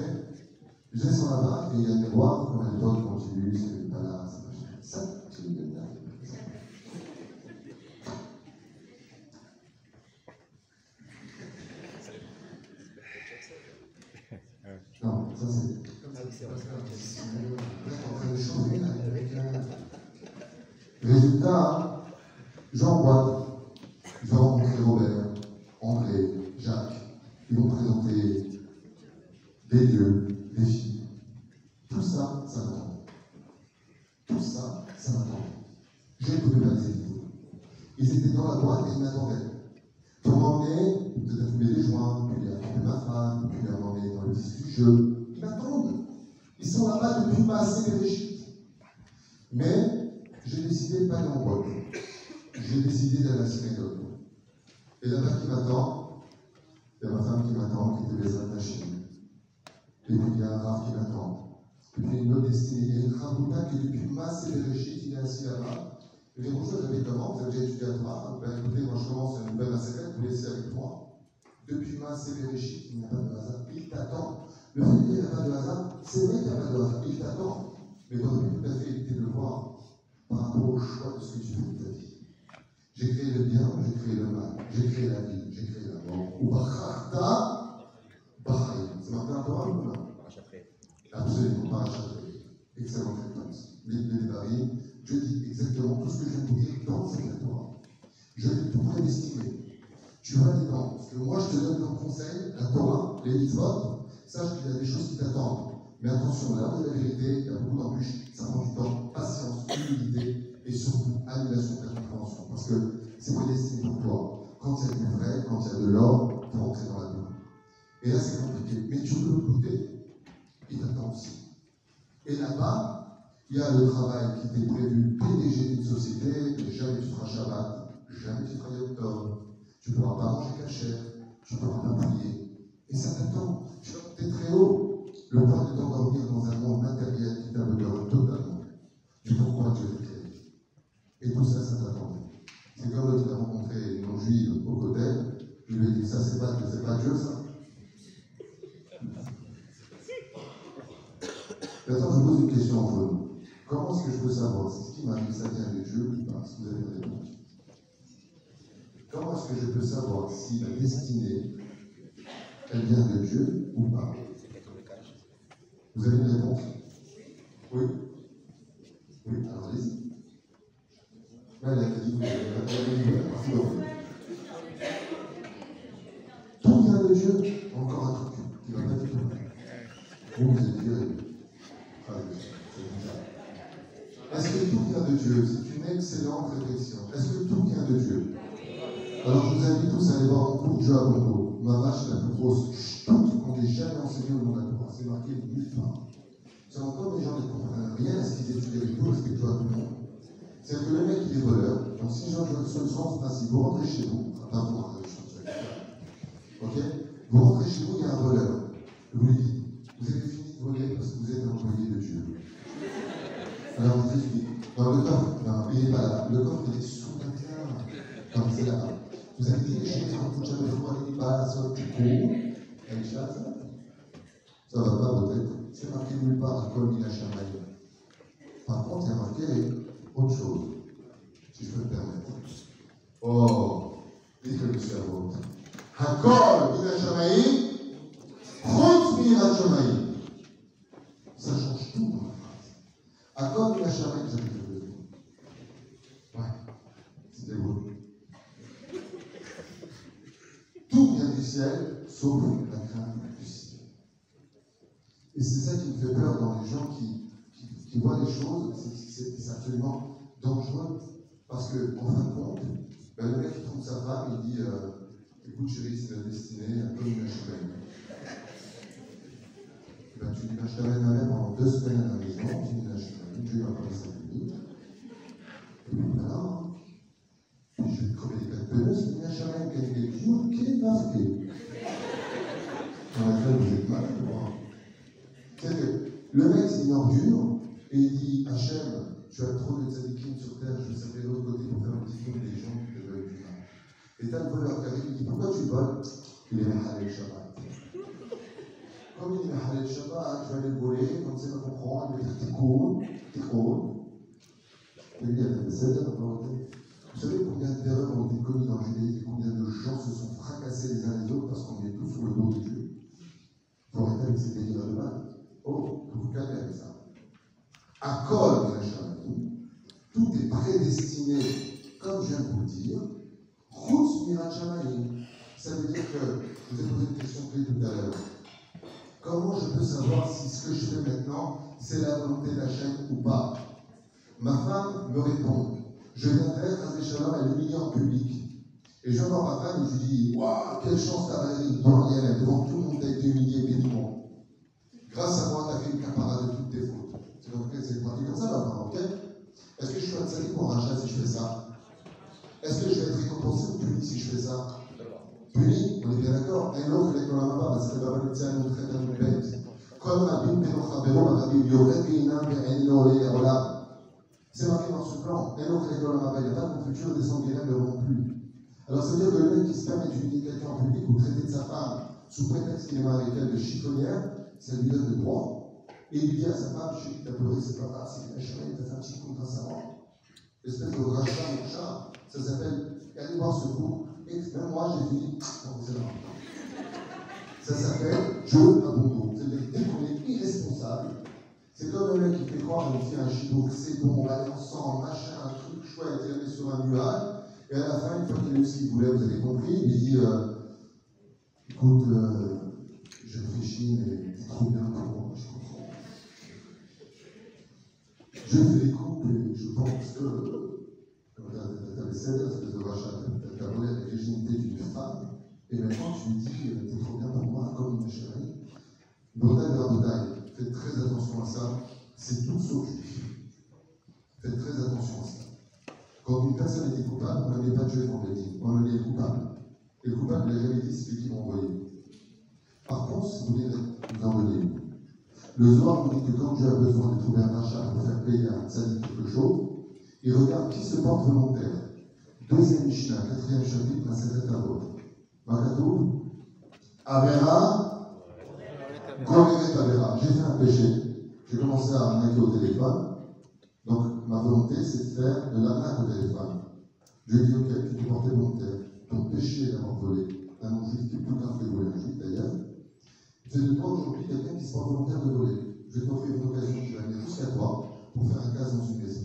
Je descends là-bas et à l'époque, quand j'ai lu, c'est pas là, ça, c'est une Non, ça c'est. en train de changer avec Résultat, Jean boîte. Je vais rencontrer Robert, André, Jacques. Ils vont présenter des lieux, des filles. Tout ça, ça m'attend. Tout ça, ça m'attend. Je ne pouvais pas les éviter. Ils étaient dans la boîte et ils m'attendaient. Pour m'emmener, peut-être fumer des joints, puis à tromper ma femme, puis à m'emmener Ils m'attendent. Ils sont là-bas depuis ma Bereshit. Mais j'ai décidé de pas boîte. J'ai décidé d'aller à la synagogue. Et là-bas qui m'attend, il y a ma femme qui m'attend, qui les machine. Et puis il y a un rare qui m'attend. Et puis une autre destinée. Il y a une Rabouta qui depuis ma Bereshit, il est assis là-bas. Je lui dis bonjour, avez comment Vous avez déjà étudié à Torah Ben écoutez, moi je commence une nouvelle Maséret, vous laissez avec moi. Depuis ma Bereshit, il n'y a pas de hasard. Il t'attend. Le fait qu'il n'y a pas de hasard, c'est vrai qu'il n'y a pas de hasard. Il t'attend. Mais tu aurais pu tout à fait de le par rapport au choix de ce que tu fais de ta vie. J'ai créé le bien, j'ai créé le mal. J'ai créé la vie, j'ai créé la mort. Ou Bacharta, Bahraïn. C'est marqué dans Torah ou non Absolument, Parachatré. Excellente réponse. Les Barim, je dis exactement tout ce que je vous dire dans cette Torah. Je vais tout prédestiner. Tu vas dépendre. Parce que moi, je te donne comme conseil la Torah, les mitzvot. Sache qu'il y a des choses qui t'attendent. Mais attention, là où la vérité, il y a beaucoup d'embûches. Ça prend du temps, patience, humilité et surtout annulation de ta compréhension. Parce que c'est prédestiné pour toi. Quand il y a du vrai, quand il y a de l'or, pour rentrer dans la boue. Et là, c'est compliqué. Mais tu peux le côté, il t'attend aussi. Et là-bas, il y a le travail qui était prévu PDG d'une société, mais jamais tu feras Shabbat, jamais tu feras Yom Tov, tu ne pourras pas manger cachère, tu ne pourras pas prier. Et ça t'attend. Tu monter très haut. Le point de t'endormir dans un monde matériel qui t'abandonne totalement du pourquoi Dieu t'a créé. Et tout ça, ça t'attend. C'est comme tu as rencontré une non-juive au côté, c'est pas, c'est pas Dieu, ça Maintenant, je pose une question entre nous. Comment est-ce que je peux savoir si ce qui m'arrive, ça vient de Dieu ou pas que vous avez une réponse Comment est-ce que je peux savoir si la destinée, elle vient de Dieu ou pas? Vous avez une réponse? Oui Oui, alors allez-y. Elle a dit, Tout vient de Dieu. Encore un truc qui va pas du tout. Vous, vous êtes viré. Est-ce que tout vient de Dieu? C'est une excellente réflexion. Est-ce que tout vient de Dieu? Alors je vous invite tous à aller voir mon cours de Dieu la plus grosse ch'toute qu'on n'ait jamais enseigné au monde à Torah. C'est marqué mille fois. C'est encore des gens qui ne comprennent rien à ce qu'ils étudient les cours respectueux à tout le monde. C'est que le mec il est voleur. Donc si je le sens principe, vous rentrez chez vous, enfin vous rentrez chez vous, ok Vous rentrez chez vous, il y a un voleur. Vous lui dites, vous avez fini de voler parce que vous êtes un employé de Dieu. Alors vous dites, dans le coffre, il n'est pas là. Le coffre, il est sous la terre. Non, c'est là-bas. Vous avez dit, j'ai un jamais froid, il n'est pas là, sur le coup. Ça va pas, peut-être. C'est marqué nulle part à Kol Minachamaï. Par contre, il y a marqué autre chose, si je peux me permettre. Oh, dites le cerveau. Hakol Minachamaï, Chutz Minachamaï. Ça change tout dans la phrase. Hakol Minachamaï, vous avez fait le Ouais, c'était beau. Tout vient du ciel, sauf la crainte du ciel. Et c'est ça qui me fait peur dans les gens qui, voient les choses, c'est absolument dangereux. Parce que, en fin de compte, ben, le mec qui trouve sa femme, il dit euh, Écoute, chérie, c'est la destinée, un peu une. Ben, tu ben, Je t'amène ma mère pendant deux semaines à la maison, tu dis une HLM, Dieu m'a parlé 5 minutes. Et puis voilà. Je vais crever les quatre peneuses, une HLM qui a été jours, qui est masquée. Que le mec, c'est une ordure, et il dit Hachem, tu as trop de tzadikim sur terre, je vais servir de l'autre côté pour faire un petit peu des gens qui te veulent du mal. Et t'as le voleur qui arrive, il dit Pourquoi tu voles Il est Mahalel Shabbat. Comme il est Mahalel Shabbat, tu vas aller le voler, comme ça, va comprendre, il va dire T'es cool, t'es cool. Et lui, il a fait 7 heures Vous savez combien d'erreurs ont été commises dans le judaïsme et combien de gens se sont fracassés les uns les autres parce qu'on est tous sur le dos de Dieu Il faut arrêter avec ces délires de mal. Oh, vous calmez avec ça. À la tout est prédestiné, comme je viens de vous dire. Route Mirachamaïm. Ça veut dire que, je vous ai posé une question clé tout à l'heure. Comment je peux savoir si ce que je fais maintenant, c'est la volonté de la chaîne ou pas? Ma femme me répond Je viendrai à Shalom à l'humilier en public. Et je vais voir ma femme et je dis Waouh, quelle chance t'as Valérie Devant rien, devant tout le monde, t'as été humilié, monde. Grâce à moi, t'as fait une capara de toutes tes fautes. C'est donc c'est pratique comme ça, ma femme, ok est-ce que je suis sadique pour un si je fais ça Est-ce que je vais être récompensé ou puni si je fais ça Puni, on est bien d'accord. Un autre, il est dans la main, c'est le babal tient nous traite un bête. Comme Abim Benocha Beno, Abim Yoretina, Eno et Ola. C'est marqué dans ce plan. Un autre, il est dans la main, il n'y a pas de futur, des sanguinaires ne vont plus. Alors ça veut dire que le mec qui se permet d'humilier quelqu'un en public ou traiter de sa femme sous prétexte qu'il est elle de chiffonnière, ça lui donne le droit et il dit à sa femme, je sais que tu as pleuré, c'est pas grave, c'est une échelle, il t'a fait un petit coup grâce à moi. Espèce de rachat, mon chat, ça s'appelle, allez voir ce coup, et même moi j'ai fini, non, c'est là. Ça s'appelle Dieu à. C'est-à-dire qu'on est irresponsable, c'est comme le mec qui fait croire une fille un chidouk, c'est bon, on va aller ensemble, machin, un truc chouette, met sur un nuage, et à la fin, une fois qu'il a eu ce qu'il voulait, vous avez compris, il dit euh, Écoute, euh, je réfléchis, mais c'est trop bien pour moi, je comprends. Je fais des couples et je pense que tu avais 7 espèce de rachat, tu as volé la virginité d'une femme, et maintenant tu lui dis T'es trop bien pour moi, comme une chérie. Bordel de faites très attention à ça, c'est tout sauf juif. Faites très attention à ça. Quand une personne était coupable, on ne met pas Dieu devant le dit, on le met coupable. Et le coupable, il n'a jamais dit c'est lui qui m'a envoyé. Par contre, si vous voulez vous en donner une. Le Zohar nous dit que quand Dieu a besoin de trouver un rachat pour faire payer à un tzaddik quelque chose, il regarde qui se porte volontaire. Deuxième Mishnah, quatrième chapitre, à l'autre. Makatou, Avera, Avera. J'ai fait un péché. J'ai commencé à arnaquer au téléphone. Donc, ma volonté, c'est de faire de l'arnaque au téléphone. Je dis, ok, tu t'es porté volontaire. Ton péché d'avoir volé. Un juif qui est plus grave que voler un juif d'ailleurs. C'est de toi aujourd'hui quelqu'un qui se porte volontaire de voler. Je vais t'offrir une occasion, je vais venir jusqu'à toi pour faire un casse dans une maison.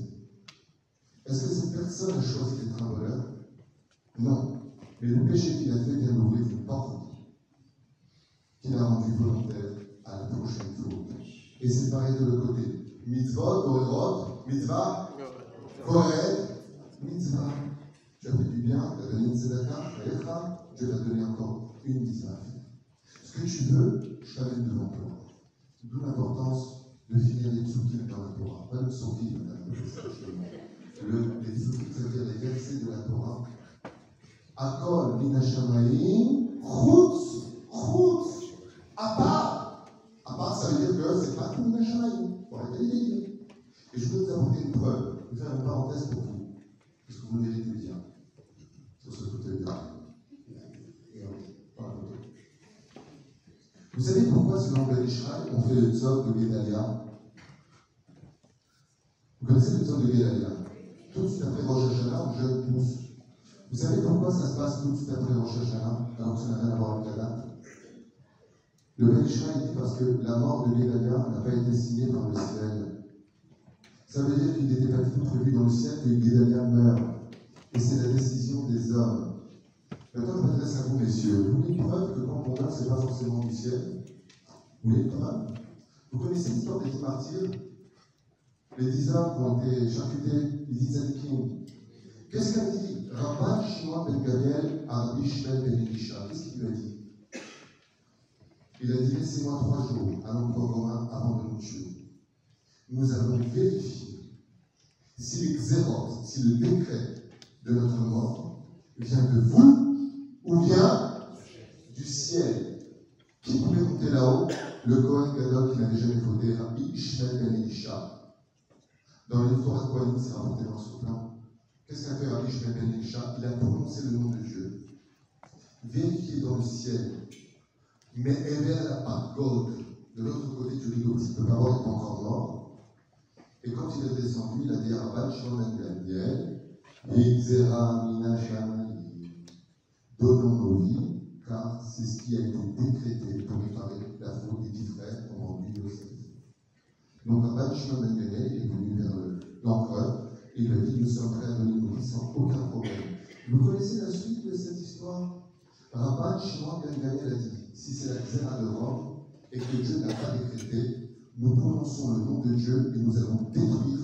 Est-ce que cette personne a choisi d'être un voleur? Non. Mais le péché qu'il a fait vient d'ouvrir une porte qui l'a rendu volontaire à la prochaine fois. Et c'est pareil de l'autre côté. Mitzvot, Gorerot, mitzvah, Koret, mitzvah. Tu as fait du bien, tu as donné une tzedaka, Dieu va te donner encore une mitzvah. Ce que tu veux, je t'amène devant toi. D'où l'importance de finir les psukim dans la Torah. Pas le psukim, le, les psukim, c'est-à-dire les versets de la Torah. Akol, minashamaim, chutz, chutz, à part. À part, ça veut dire que c'est pas tout minashamaim. Pour arrêter les. Et je peux vous apporter une preuve. Je vais faire une parenthèse pour vous. Parce que vous méritez bien. Sur ce côté de Vous savez pourquoi, selon Ben Israël, on fait le tzod de Guédalia? Vous connaissez le tzod de Guédalia? Tout de suite après Rosh Hashanah, je pousse. Vous savez pourquoi ça se passe tout de suite après Rosh Hashanah, alors que ça n'a rien à voir avec la date? Le Ben Israël dit parce que la mort de Guédalia n'a pas été signée par le ciel. Ça veut dire qu'il n'était pas tout prévu dans le ciel que Guédalia meure. Et c'est la décision des hommes. Maintenant, je m'adresse à vous, messieurs. Vous voulez une preuve que quand on meurt, ce n'est pas forcément du ciel Vous voulez une preuve Vous connaissez l'histoire des dix martyrs Les dix hommes qui ont été charcutés, les dix tzadikim. Qu'est-ce qu'a dit Rabban Shimon Ben Gabriel à Rabbi Ben Elisha Qu'est-ce qu'il lui a dit? Il a dit Laissez-moi trois jours à commun avant de nous tuer. Nous allons vérifier si les xérotes, si le décret de notre mort vient de vous ou bien du ciel. Qui pouvait monter là-haut Le Kohen Gadol qui n'avait jamais voté, Rabbi Ishmael Ben Elisha. Dans l'histoire de Kohen, c'est rapporté dans ce plan. Qu'est-ce qu'a fait Rabbi Ishmael Ben Elisha? Il a prononcé le nom de Dieu. Vérifié dans le ciel. Mais Evel Gold, de l'autre côté du rideau, parce qu'il ne peut pas voir, il est encore mort. Et quand il est descendu, il a dit à Yixera Minasham Donnons nos vies, car c'est ce qui a été décrété pour réparer la faute ont rendu au Donc, Rabbi Shimon Ben il est venu vers l'empereur et il a dit Nous sommes prêts à donner nos vies sans aucun problème. Vous connaissez la suite de cette histoire? Rabbi Shimon Ben a dit Si c'est la xéra de Rome et que Dieu n'a pas décrété, nous prononçons le nom de Dieu et nous allons détruire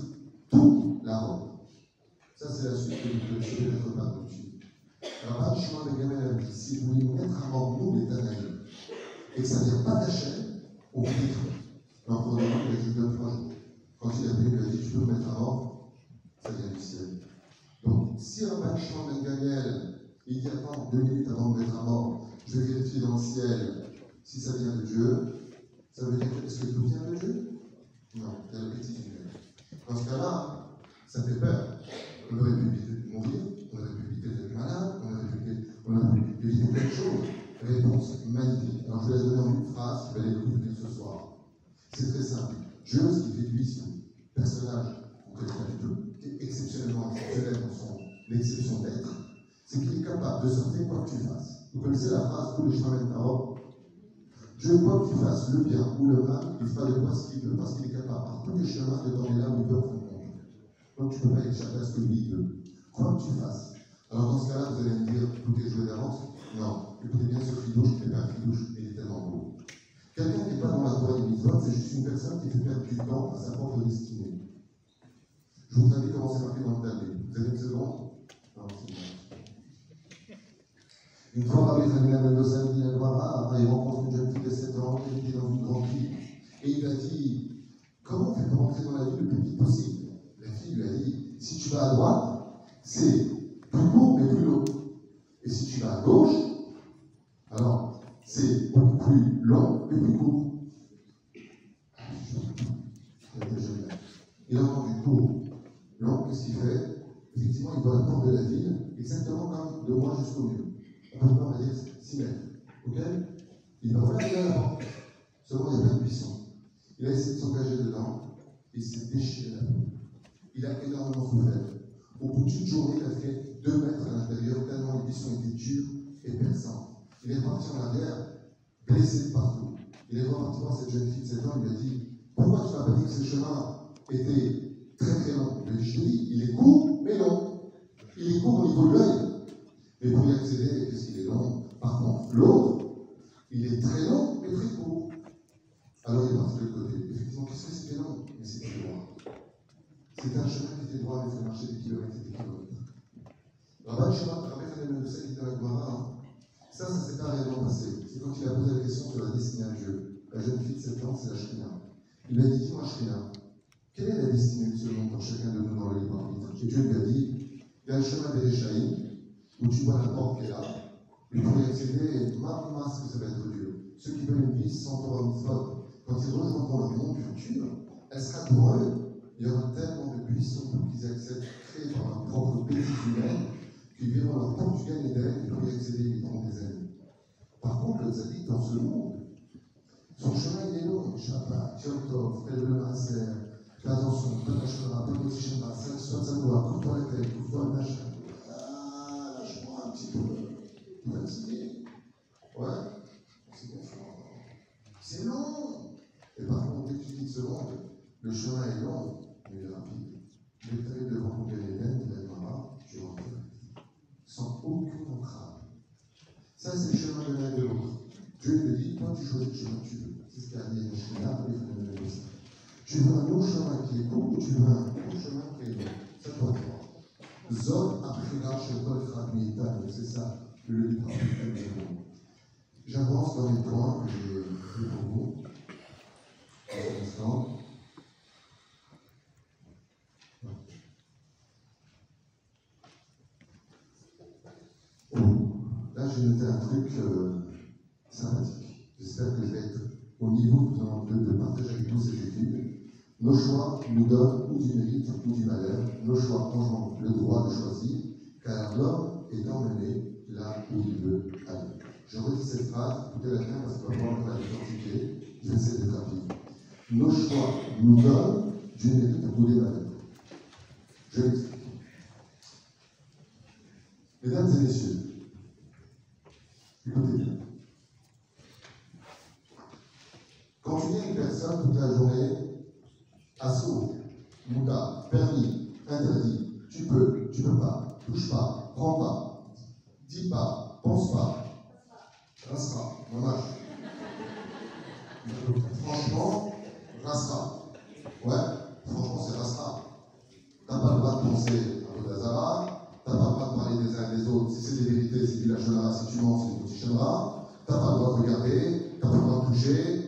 toute la Rome. Ça, c'est la suite que vous devez être pas dessus. Alors, Rabbi Shimon Ben Gamel a dit si vous voulez mettre à mort, nous, Danaïs, et que ça ne vient pas d'Hachem, on vous pour le moment, il a juste deux, trois jours. Quand il a venu, il a dit tu peux me mettre à mort, ça vient du ciel. Donc, si Rabbi Shimon Ben Gamel, il dit attends deux minutes avant de me mettre à mort, je vais vérifier dans le ciel si ça vient de Dieu, ça veut dire que tout vient de Dieu Non, a le petit Dans ce cas-là, ça fait peur. On aurait pu mourir, on aurait pu éviter d'être malade, on aurait pu, éviter plein de choses. Réponse magnifique. Alors je vais donner une phrase, vais aller l'écouter ce soir. C'est très simple. Dieu, ce qui fait de lui ce personnage connaît pas du tout, qui est exceptionnellement exceptionnel dans son exception d'être, c'est qu'il est capable de sortir quoi que tu fasses. Vous connaissez la phrase tous les chemins de parole Dieu, quoi que tu fasses, le bien ou le mal, il fera de toi ce qu'il veut, parce qu'il est capable par tous les chemins de t'emmener là où il veut en compte. Donc tu ne peux pas échapper à ce que lui veut. Quoi que tu fasses, alors dans ce cas-là, vous allez me dire, tout est joué d'avance. Non, écoutez bien ce fidouche, qui n'est pas fidouche, il est tellement beau. Quelqu'un qui n'est pas dans la Torah des mitzvot, c'est juste une personne qui fait perdre du temps à sa propre destinée. Je vous invite à commencer par dans le Talmud. Vous avez une seconde? Non, c'est bon. Une fois, Rabbi Khamina Mendoza dit à Noara, il rencontre une jeune fille de 7 ans qui était dans une grande ville. Et il a dit Comment on fait pour rentrer dans la ville le plus vite possible La fille lui a dit Si tu vas à droite, c'est plus court mais plus long. Et si tu vas à gauche, alors c'est beaucoup plus long mais plus court. Il a entendu court, long, qu'est-ce qu'il fait Effectivement, il la porte de la ville, exactement comme de moi jusqu'au mur. On peut pas, dire 6 mètres. Ok? Il va ouvrir la porte. Seulement, il y a plein de. Il a essayé de s'engager dedans. Il s'est déchiré. Il a énormément souffert. Au bout d'une journée, il a fait deux mètres à l'intérieur, tellement les buissons étaient durs et perçants. Il est parti en arrière, blessé partout. Il est reparti voir cette jeune fille de 7 ans, il lui a dit Pourquoi tu m'as pas dit que ce chemin était très très long? Lui Il est court, mais long. Il est court au niveau de l'œil. Mais pour y accéder, puisqu'il est long, par contre, l'autre, il est très long, mais très court. Alors il est parti de l'autre côté. Effectivement, qu'est-ce que c'était long? Mais c'était droit. C'était un chemin qui était droit, mais fallait marcher des kilomètres et des kilomètres. Rabban Shimon Rabban de Saïd Gemara, ça, ça s'est pas réellement passé. C'est quand il a posé la question sur la destinée à Dieu. La jeune fille de 7 ans, c'est la Shrina. Il lui a dit Dis-moi, Shrina, quelle est la destinée de ce monde pour chacun de nous dans le libre arbitre Et Dieu lui a dit Il y a le chemin des Réchaïs, où tu vois la porte qui est là. Et pour y accéder, maintenant, ce que ça va être dur. Ceux qui veulent une vie sans Torah Mitzvot, quand ils rejoindront le monde futur, elle sera pour eux. Il y aura tellement de buissons pour qu'ils acceptent, créés par leur propre bêtise humaine, qu'ils verront leur porte du Gan Eden et pour y accéder, ils mettront des années. Par contre, le tzaddik dans ce monde, son chemin il est long. Shabbat, Le le c'est long. Et par contre, dès que tu quittes ce monde, le chemin est long, mais il est rapide. Que tu devant ton Galénen, tu tu rentres sans aucune entrave. Ça, c'est le chemin de l'un de l'autre. Dieu te dit, toi, tu choisis le chemin que tu veux. C'est ce qu'a dit Yeshua, les phénomènes Tu veux un long chemin qui est court ou tu veux un court chemin qui est long C'est toi de voir. Zod Aprira Shekol Fragmitan, c'est ça, le libre J'avance dans les points que j'ai fait pour vous. Un instant. Là, j'ai noté un truc euh, sympathique. J'espère que je vais être au niveau de, de, de partager avec vous cette étude. Nos choix nous donnent ou du mérite ou du malheur. Nos choix ont le droit de choisir, car l'homme est emmené là où il veut aller. Je redis cette phrase, écoutez-la bien parce qu'on va voir la l'identité. Je vais essayer d'être rapide. Nos choix nous donnent du mérite ou des malheurs. Je l'explique. Mesdames et messieurs, écoutez bien. Quand tu une personne toute la journée, assaut, mouta, permis, interdit, tu peux, tu peux pas, touche pas, prends pas, dis pas, pense pas, rastera, dommage. Franchement, rastera. Ouais, franchement, c'est rastera. T'as pas le droit de penser à Bodazara, t'as pas le droit de parler des uns et des autres. Si c'est des vérités, c'est du lachonara, si tu mens, c'est du petit. T'as pas le droit de regarder, t'as pas le droit de toucher,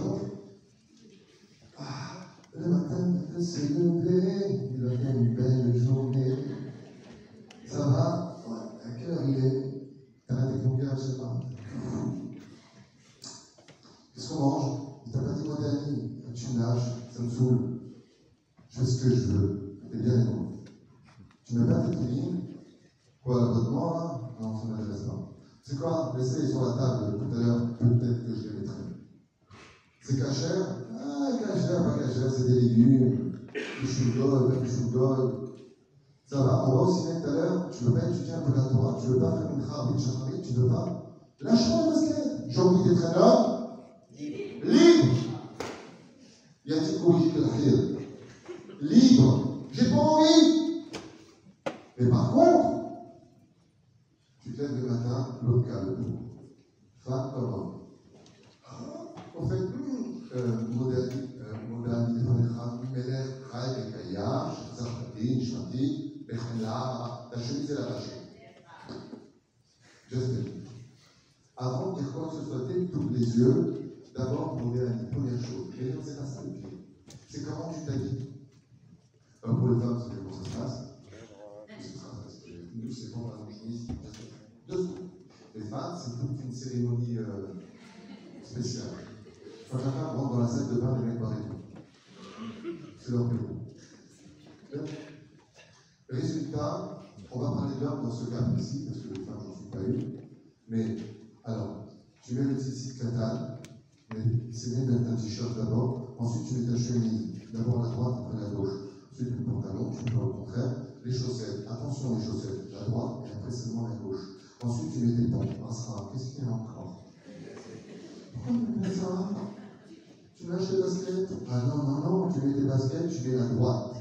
tu Tu lâches les baskets Ah non, non, non, tu mets tes baskets, tu mets la droite.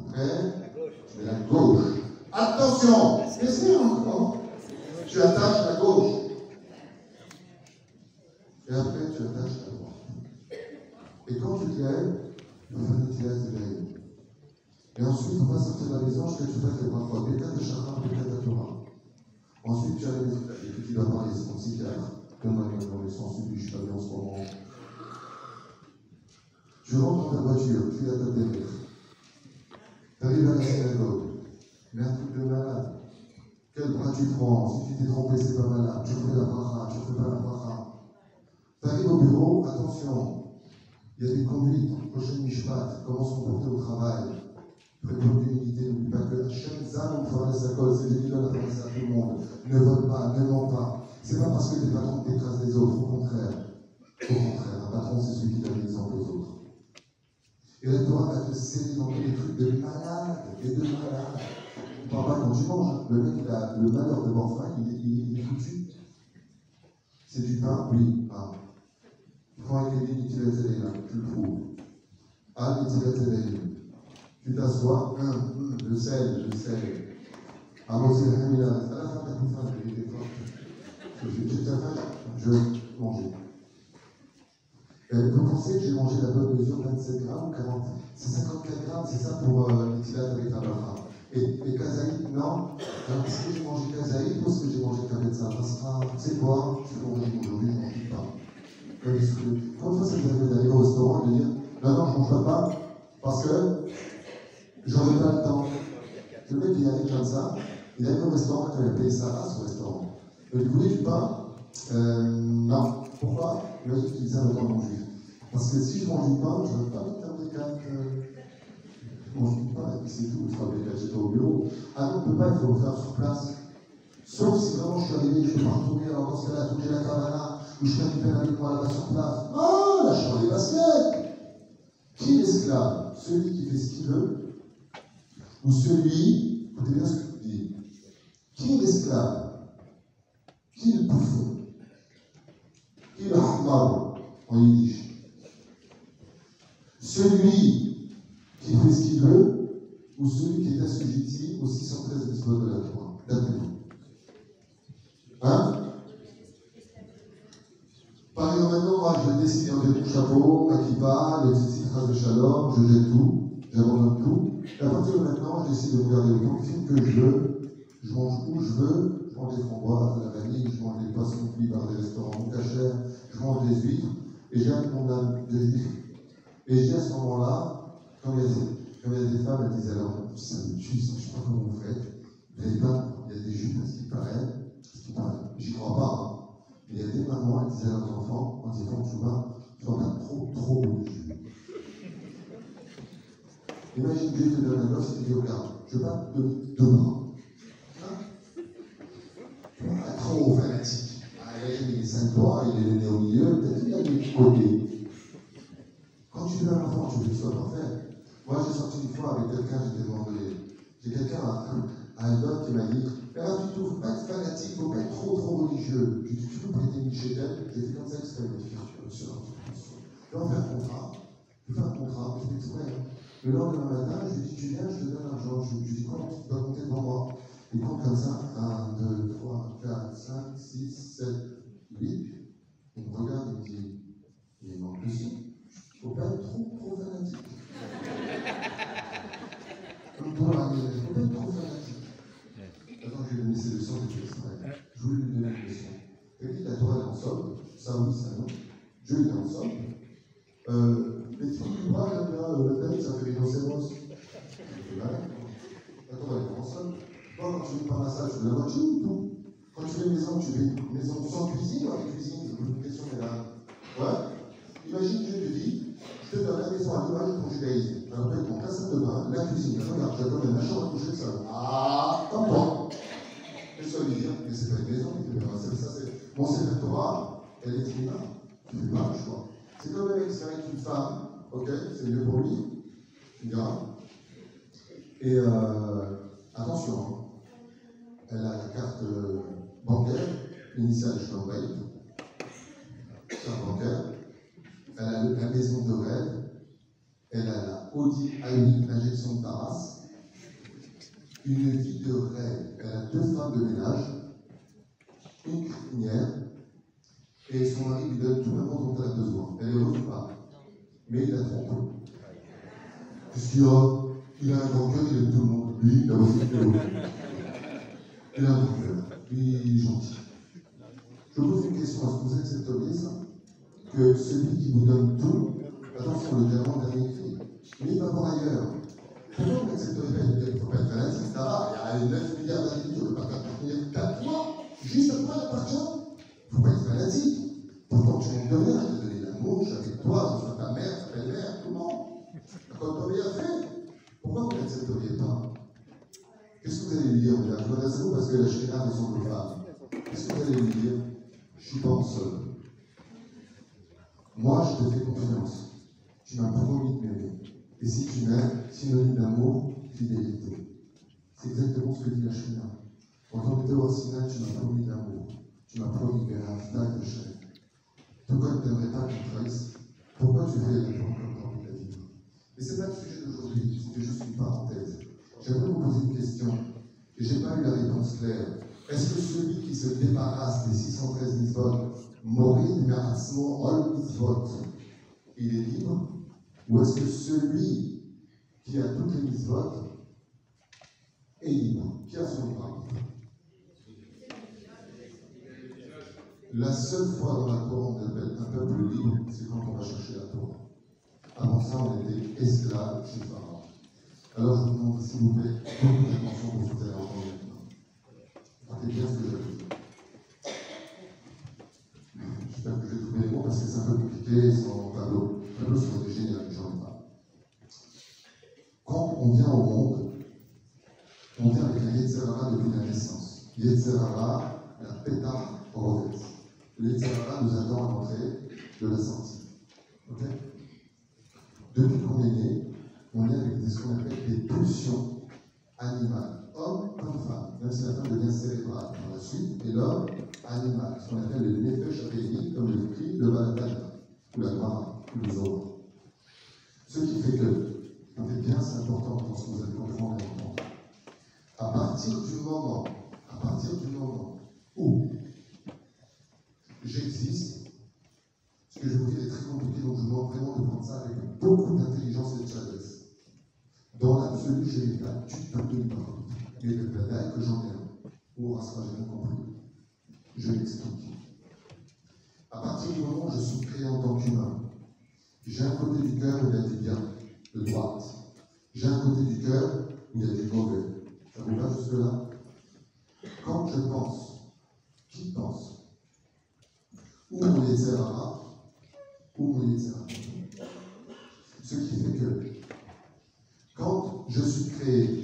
Après, tu mets la gauche. Attention a encore Tu attaches la gauche. Et après, tu attaches la droite. Et quand tu te lèves, fameux tu laisses de l'air. Et ensuite, on va sortir de la maison jusqu'à ce que tu fasses les bras croisés. Békat de chakra, békat de Torah. Ensuite, tu as les et puis tu dois parler, c'est ton psychiatre. Dans le sens où je suis bien en ce moment. Tu rentres dans ta voiture, tu es à ta. Tu arrives à la synagogue. Mais un truc de malade. Quel bras tu prends? Si tu t'es trompé, c'est pas malade. Tu refais la bracha, tu refais pas la bracha. Tu arrives au bureau, attention. Il y a des conduites, prochaine mishpat, comment se comporter au travail. Prévoit d'humilité, n'oublie pas que Hachem Zan fera sa cause, c'est qui donne la à tout le monde. Ne vote pas, ne mens pas. C'est pas parce que tes patrons t'écrasent les autres, au contraire. Au contraire, un patron, c'est celui qui donne l'exemple aux autres. Et la Torah va te sceller dans des trucs de malade et de malade. On pas quand tu manges. Le mec, il a le malheur de faim, il, il, il est foutu. C'est du pain Oui. Ah. Prends un kédin, tu là, tu le trouves. Ah, tu les tu t'assois, hum, je sais, je sais. Alors c'est la famille J'ai faim, je mangeais. Vous pensez que j'ai mangé la bonne mesure 27 grammes ou 40 C'est 54 grammes, c'est ça pour euh, avec la bracha. Et, et kazaï, non Alors, est-ce que j'ai mangé kazaï ou est-ce que j'ai mangé kabetza sera, tu sais quoi? Je vais manger aujourd'hui, je ne mange pas. Combien de vous d'aller au restaurant et de dire Non, non, je ne mange pas parce que J'aurais pas le temps. Le mec, il arrive comme ça, il arrive au restaurant, il a payé sa race au restaurant. Voulez du pain euh, Non. Pourquoi Il a utilisé un temps juif. Parce que si je mange du pain, je ne veux pas me faire des. Euh, je mange du pain, et c'est tout. Je ferai des quatre au bureau. Ah non, on ne peut pas, il faut le faire sur place. Sauf si vraiment je suis arrivé, je ne peux pas retourner, alors dans ce cas-là, j'ai la caravana, ou je récupère avec moi là-bas sur place. Ah, là, je suis les baskets Qui est l'esclave? Celui qui fait ce qu'il veut? Ou celui, écoutez bien ce que je dis, qui est l'esclave? Qui est le bouffon Qui le hamar en yiddish Celui qui fait ce qu'il veut ou celui qui est assujetti aux 613 mitzvot de la Torah D'après. Hein Par exemple, maintenant, je décide d'enlever mon chapeau, ma kippa, les petites phrases de shalom, je jette tout, j'abandonne tout. Et à partir de maintenant, j'essaie de regarder de films que je veux. Je mange où je veux. Des framboises, de la vanille, je mange des poissons cuits par des restaurants cachers, je mange des huîtres. Et j'ai un condamne de juifs. Et j'ai à ce moment-là, quand il, y a des, y a des femmes, elles disent alors, ça me tue, ça, je ne sais pas comment vous faites. Il y a des il y a des juifs, à ce qui paraît, ce qui paraît, j'y crois pas. Hein. Mais il y a des mamans, elles disaient à leurs enfants, en disant, tu vois, tu vas pas trop, trop religieux. Imagine Dieu te donne un gosse et te Regarde, je pas te donner deux bras. Hein ah, Trop fanatique. Ah, il est cinq doigts, il est au milieu, peut-être qu'il a des côtés. Quand tu donnes un enfant, tu veux soit parfait. Moi, j'ai sorti une fois avec quelqu'un, j'étais demandé. J'ai quelqu'un à, un homme qui m'a dit Alors, tu ne faut pas être fanatique, il ne faut pas être trop, trop religieux? Je lui dit Tu peux prêter une chételle J'ai fait comme ça, c'est une sur Je vais en faire un contrat. Je faire un contrat, je fais exprès. Le lendemain matin, je lui dis, tu viens, je te donne l'argent. Je lui dis, comment tu dois compter devant Il prend comme ça, 1, 2, 3, 4, 5, 6, 7, 8. Il me regarde et me dit, il manque aussi. Il ne faut pas être trop, trop fanatique. Comme toi, il ne faut pas être trop fanatique. Attends, je vais lui donner ses leçons, je vais Je voulais lui donner une leçon. Et puis, la Torah est en somme, ça oui, ça non. Je lui ai en somme. Euh, mais tu dis pas, le thème, ça fait. C'est malin. Attends, elle est ensemble. Toi, quand tu fais pas massage, tu fais la voiture ou tout Quand tu fais maison, tu fais cuisine question générale. Voilà. Imagine Dieu te dit, je te donne la maison à l'image de ton judaïsme. Alors, après, prends ta salle de bain, la cuisine, regarde, je donne la chambre à coucher le salon. Ah, comme toi. Et ça lui dire, hein, mais c'est pas une maison, ça c'est. Bon, c'est la Torah, elle est divine. Tu fais pas le choix. C'est comme avec, avec une femme, ok, c'est mieux pour lui, tu gars. Et euh, attention, hein. elle a la carte euh, bancaire initiale, je t'envoie, carte bancaire, elle a la maison de rêve, elle a la Audi A8 injection de Taras, une vie de rêve. Elle a deux femmes de ménage, une cuisinière, et son mari lui donne tout le monde dont elle a besoin. Elle est heureuse pas. Mais il la trompe. Qu'est-ce qu'il a? Un grand cœur, il aime tout le monde. Lui, il a aussi le Il a un grand cœur. Lui, il est gentil. Je vous pose une question. Est-ce que vous accepteriez ça? Que celui qui vous donne tout, attention, le diamant dernier cri, mais il va voir ailleurs. Pourquoi vous n'accepteriez pas Il ne faut pas être fanatique, ça va. Il y a 9 milliards d'individus, ne peut pas t'appartenir 4 mois, juste l'appartient. Il ne faut pas être fanatique. Pourtant, tu manques de rien, je t'ai donné l'amour, je suis avec toi, je sois ta mère, ta belle-mère, tout le monde. Quand tu bien fait, pourquoi vous n'accepteriez pas? Qu'est-ce que vous allez lui dire? Je m'adresse à vous parce que la chérie de son femmes. Qu'est-ce que vous allez lui dire? Je suis pas seul. Moi, je te fais confiance. Tu m'as promis de m'aimer. Et si tu m'aimes, synonyme d'amour, fidélité. C'est exactement ce que dit la Shina. En tant que Théo Sina, tu m'as promis d'amour. Tu m'as promis de de chair. Comme tu n'aimerais pas qu'on trahisse, pourquoi tu fais la comme dans ta vie Mais ce n'est pas le sujet d'aujourd'hui, c'était juste une parenthèse. J'aimerais vous poser une question, et je n'ai pas eu la réponse claire. Est-ce que celui qui se débarrasse des 613 mitzvot, Morin Meratzmo Ol Mitzvot, il est libre Ou est-ce que celui qui a toutes les mitzvot est libre? Qui a son libre La seule fois dans la Torah on appelle un peuple libre, c'est quand on va chercher la Torah. Avant ça, on était esclaves chez Pharaon. Alors je vous demande, s'il vous plaît, beaucoup d'attention pour que vous entendre maintenant. Écoutez bien ce que vais dire. J'espère que je vais trouver les mots parce que c'est un peu compliqué sans tableau. Le tableau serait génial, j'en ai pas. Quand on vient au monde, on vient avec un Yetzerara depuis la naissance. Yetzerara, la pétard Rodet. Yetzerara nous attend à l'entrée de la sortie. Ok? Depuis qu'on est né, on est avec ce qu'on appelle des pulsions animales, homme comme femme, même si la femme devient cérébrale par la suite, et l'homme animal, ce qu'on appelle le nefesh comme le cri de Valadana, ou la gloire, ou les autres. Ce qui fait que, écoutez bien, c'est important pour ce que vous allez comprendre entendre. À partir du moment, à partir du moment où j'existe, ce que je vous dis est très compliqué, donc je vous demande vraiment de prendre ça avec beaucoup d'intelligence et de sagesse. Dans l'absolu, j'ai les pas du tout de Mais le planaire que j'en ai un, ou sera jamais compris. Je m'explique. À partir du moment où je suis créé en tant qu'humain, j'ai un côté du cœur où il y a du bien, de droite. J'ai un côté du cœur où il y a du mauvais. Ça vous va jusque-là? Quand je pense, qui pense? Où mon Yetzerara Où mon Yetzerara Ce qui fait que, quand je suis créé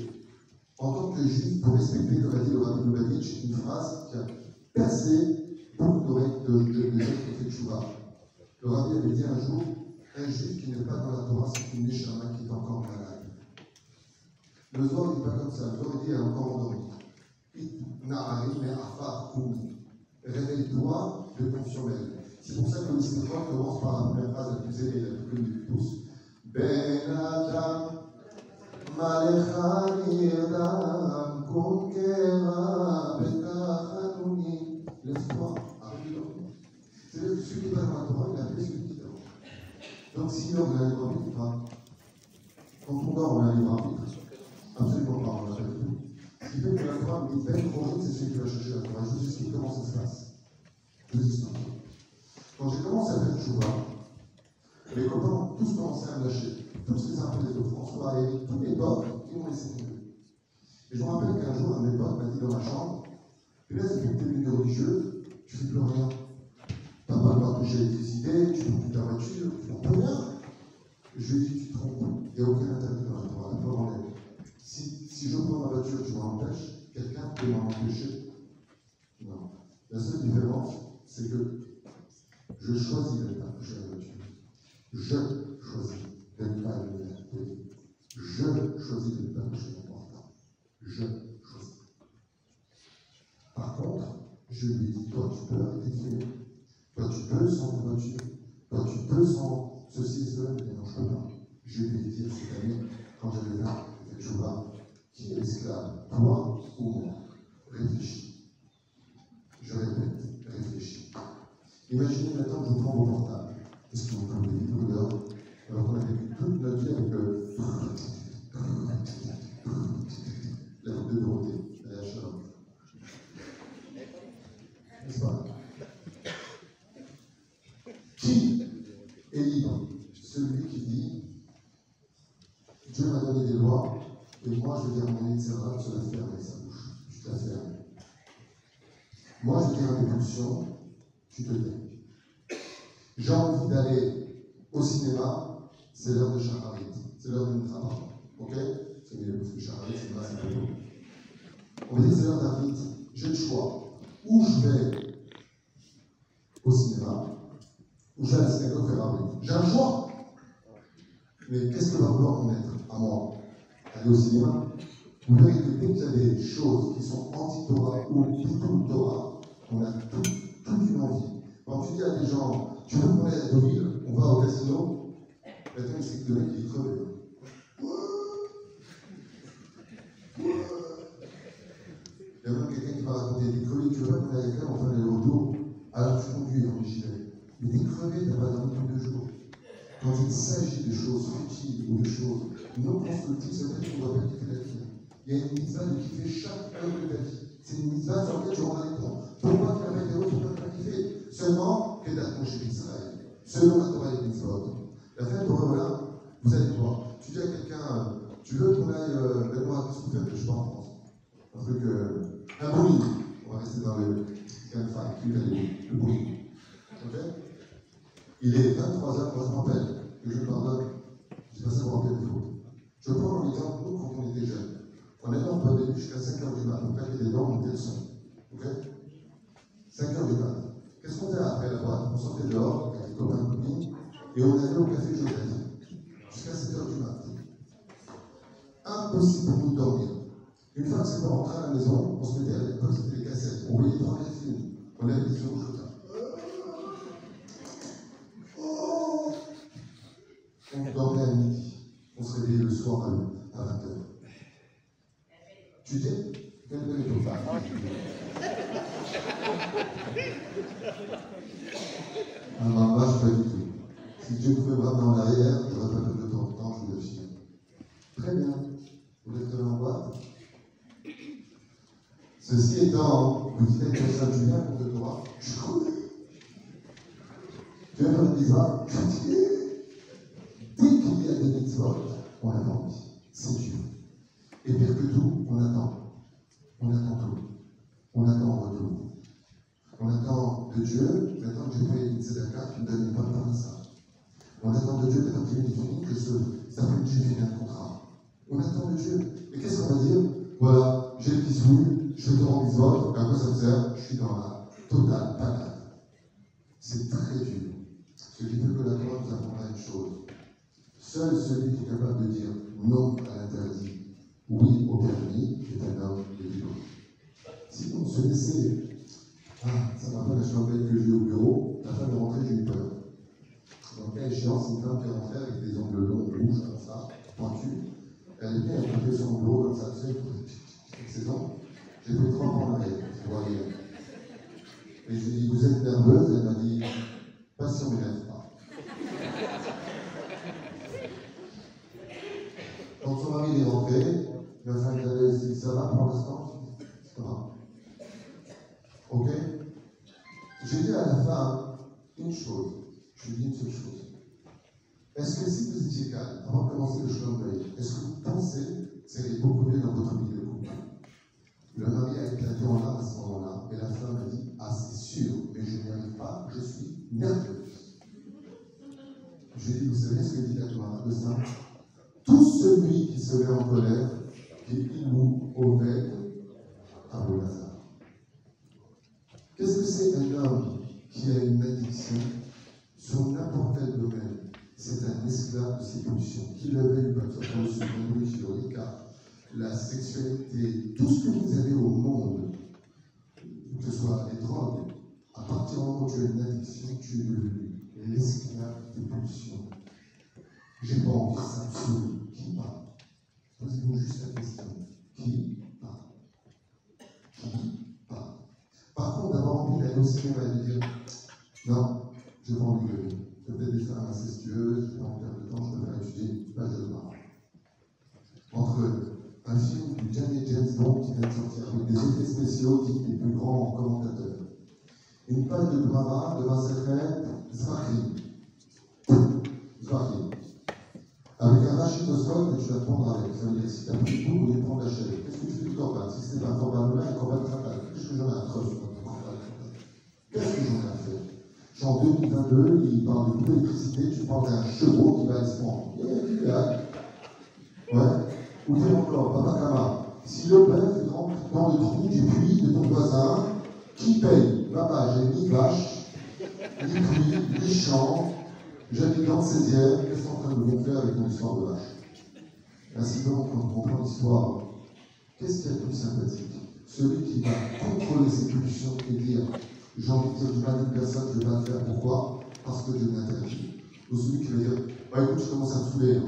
en tant que juif, pour respecter, comme a dit le Rabbi Lubavitch, une phrase qui a percé beaucoup d'oreilles de, de, de, gens qui fait. Le Rabbi avait dit un jour un juif qui n'est pas dans la Torah, c'est une Neshama qui est encore malade. Le Zohar n'est pas comme ça. Le Zohar dit encore endormi. Réveille-toi de ton sommeil. C'est pour ça que le Seigneur commence par la première phrase la plus élevée, la plus connue de tous. Ben Adam, La il qui donc si on a pas. Quand on dort, on. Absolument pas, on. Ce qui fait que la c'est celui qui va chercher la Torah. Je vous explique comment ça se passe. Je vous explique. Quand j'ai commencé à faire mes tout ce que l'ancien tous les armées de François et tous les porcs qui ont laissé tomber. Et je me rappelle qu'un jour, un de mes potes m'a dit dans ma chambre eh Tu laisses depuis que tu es religieuse, tu fais plus rien. T'as pas le droit de toucher l'électricité, tu prends plus ta voiture, tu prends plus rien. Je lui ai dit Tu te trompes, il n'y a aucun interdit dans la Torah, la Torah enlève. Si, si je prends ma voiture, tu m'empêches, quelqu'un peut m'en empêcher. Non. La seule différence, c'est que je choisis de pas toucher la voiture. Je choisis d'être pas allumé la. Je choisis de ne pas toucher mon portable. Je choisis. Par contre, je lui ai dit, toi tu peux arrêter de. Toi tu peux sans voiture. Toi tu peux sans ceci cela. Mais non, je peux pas. Je lui ai dit cette année, quand j'avais 20, avec Jouba, qui est esclave, toi ou moi? Réfléchis. Je répète, réfléchis. Imaginez maintenant que je prends mon portable. Est-ce que vous pouvez dehors? Alors qu'on a vécu toute notre vie avec le. La route de la. N'est-ce pas? Qui est libre? Celui qui dit Dieu m'a donné des lois, et moi je vais dire à mon Etzera, tu la fermes avec sa bouche. Tu te la fermes. Moi je dis à mes pulsions, tu te tais. J'ai envie d'aller au cinéma, c'est l'heure de Shacharit, c'est l'heure de Mitra, ok? C'est mieux parce que Shacharit, c'est pas plutôt. On va dire c'est l'heure d'Arvit, j'ai le choix. Ou je vais au cinéma, ou je vais à la synagogue faire Arvit. J'ai un choix. Mais qu'est-ce que va vouloir mon être à moi? Aller au cinéma? Vous verrez que dès qu'il y a des choses qui sont anti-Torah ou plutôt Torah, on a tout, toute une envie. Quand tu dis à des gens, tu veux qu'on à Deauville, on va au casino, sait que le mec il est. Il y a même quelqu'un qui va raconter des crevé, tu veux pas avec elle, on fait aller retour, alors tu conduis en j'y Mais t'es crevé, t'as pas dormi tous deux jours. Quand il s'agit de choses futiles ou de choses non constructives, c'est vrai qu'on ne doit pas kiffer la vie. Il y a une mitzvah de kiffer chaque heure de ta vie. C'est une mitzvah sur laquelle tu rendras des comptes. Pourquoi tu la météo, tu ne pas kiffer Seulement, que t'as chez Israël. Selon la Torah et les. Fête de voilà, vous allez voir. Tu dis à quelqu'un, tu veux qu'on aille, euh, ben moi, qu'est-ce que vous faites Je sais pas en France? Un truc, euh, un bowling. On va rester dans le gunfight, le bowling. Ok? Il est 23h, moi je m'appelle, que je pardonne, passé mon rappel des fautes. Je prends un exemple, nous, quand on était jeunes, on allait en pandémie jusqu'à 5h du matin, on claquait des dents, on montait le son. Ok? 5h du matin. Qu'est-ce qu'on faisait après la boîte On sortait dehors, avec les copains copines, et on allait au café Joseph, jusqu'à 7h du matin. Impossible pour nous de dormir. Une fois que c'est pour rentrer à la maison, on se mettait à l'époque, c'était les cassettes, on voyait trois films, on avait des yeux au On dormait à midi. On se réveillait le soir à 20h. Tu dis Quelle belle époque. Ah non, là, je pas du tout. Dieu me ramener en arrière, je pas fait de temps de temps, je vous le dis. Très bien. Vous êtes en boîte Ceci étant, vous que ça tu viens contre toi, je connais. Tu viens faire une bizarre, je dis, Dès qu'il y a des mitzvot, on attend. C'est Dieu. Et pire que tout, on attend. On attend tout. On attend en retour. On attend de Dieu, maintenant que j'ai fait une tzedaka, qui me donne part de ça. On attend de Dieu, maintenant qu'il fini, que ce, ça j'ai fini un contrat. On attend de Dieu. Et qu'est-ce qu'on va dire Voilà, j'ai le bisou, je te rends mitzvot, à quoi ça me sert Je suis dans la totale panade. C'est très dur. Ce qui veut que la Torah nous apprendra une chose. Seul celui qui est capable de dire non à l'interdit, oui au permis, est un homme de Dieu. Si on se laissait, ah, ça m'a fait la chambelle que j'ai au bureau, la femme est rentrée, j'ai eu peur. Donc, à échéance, une femme est rentrée avec des ongles longs, rouges, comme ça, pointus. Elle est bien, elle sur mon bureau comme ça, tu sais, avec ses ongles. J'ai pris trois en arrière, pour aller. Et je lui ai dit, vous êtes nerveuse? Elle m'a dit, pas si on m'énerve pas. Quand son mari est rentré, la femme a dit Ça va pour l'instant? Ça va. Ok? J'ai dit à la femme une chose. Je dit une seule chose. Est-ce que si vous étiez calme avant de commencer le chemin de est-ce que vous pensez que ça irait beaucoup mieux dans votre vie de couple? Le mari a éclaté en larmes à ce moment-là, et la femme a dit Ah, c'est sûr, mais je n'y arrive pas, je suis nerveuse. Je lui ai dit Vous savez ce que dit la Torah de ça tout celui qui se met en colère, qui il ou oved, oui, Qu'est-ce que c'est un homme qui a une addiction sur n'importe quel domaine C'est un esclave de ses pulsions. Qui le veuille pas, ce soit sur le cas, la sexualité, tout ce que vous avez au monde, que ce soit les drogues, à partir du moment où tu as une addiction, tu es devenu l'esclave des pulsions. J'ai pas envie, ça me. Qui parle? Posez-vous juste la question. Qui parle? Qui parle? Par contre, d'avoir envie d'aller au cinéma de dire Non, j'ai pas envie de Je peut-être des femmes incestueuses, j'ai pas envie de temps, je étudier une page de noir. Entre un film du Janet James Bond qui vient de sortir avec des effets spéciaux dites les plus grands commentateurs, une page de drama de Vincent Zahri. Zahri. Avec un rachidoscope que tu vas prendre avec. Ça veut dire si tu as pris tout, vous prendre la chaise. Qu'est-ce que tu fais du corban Si c'était un corban là, un corban tratal. Qu'est-ce que j'en ai à Qu'est-ce que j'en ai à faire En 2022, il parle de l'électricité, tu parles d'un chevaux qui va expandre. Ouais. Ou dire encore, Papa Kama, si le bœuf rentre dans le trou du puits de ton voisin, qui paye Papa, j'ai ni vache, ni puits, ni champ, J'habite dans le 16e, qu'est-ce qu'on est en train de avec mon histoire de vache? Ainsi donc, quand on comprend l'histoire, qu'est-ce qui est le plus sympathique? Celui qui va contrôler ses pulsions et dire J'ai envie de dire du mal personne, je vais pas le faire. Pourquoi? Parce que Dieu m'interdit. Ou celui qui va dire Bah écoute, je commence à me saouler. Hein.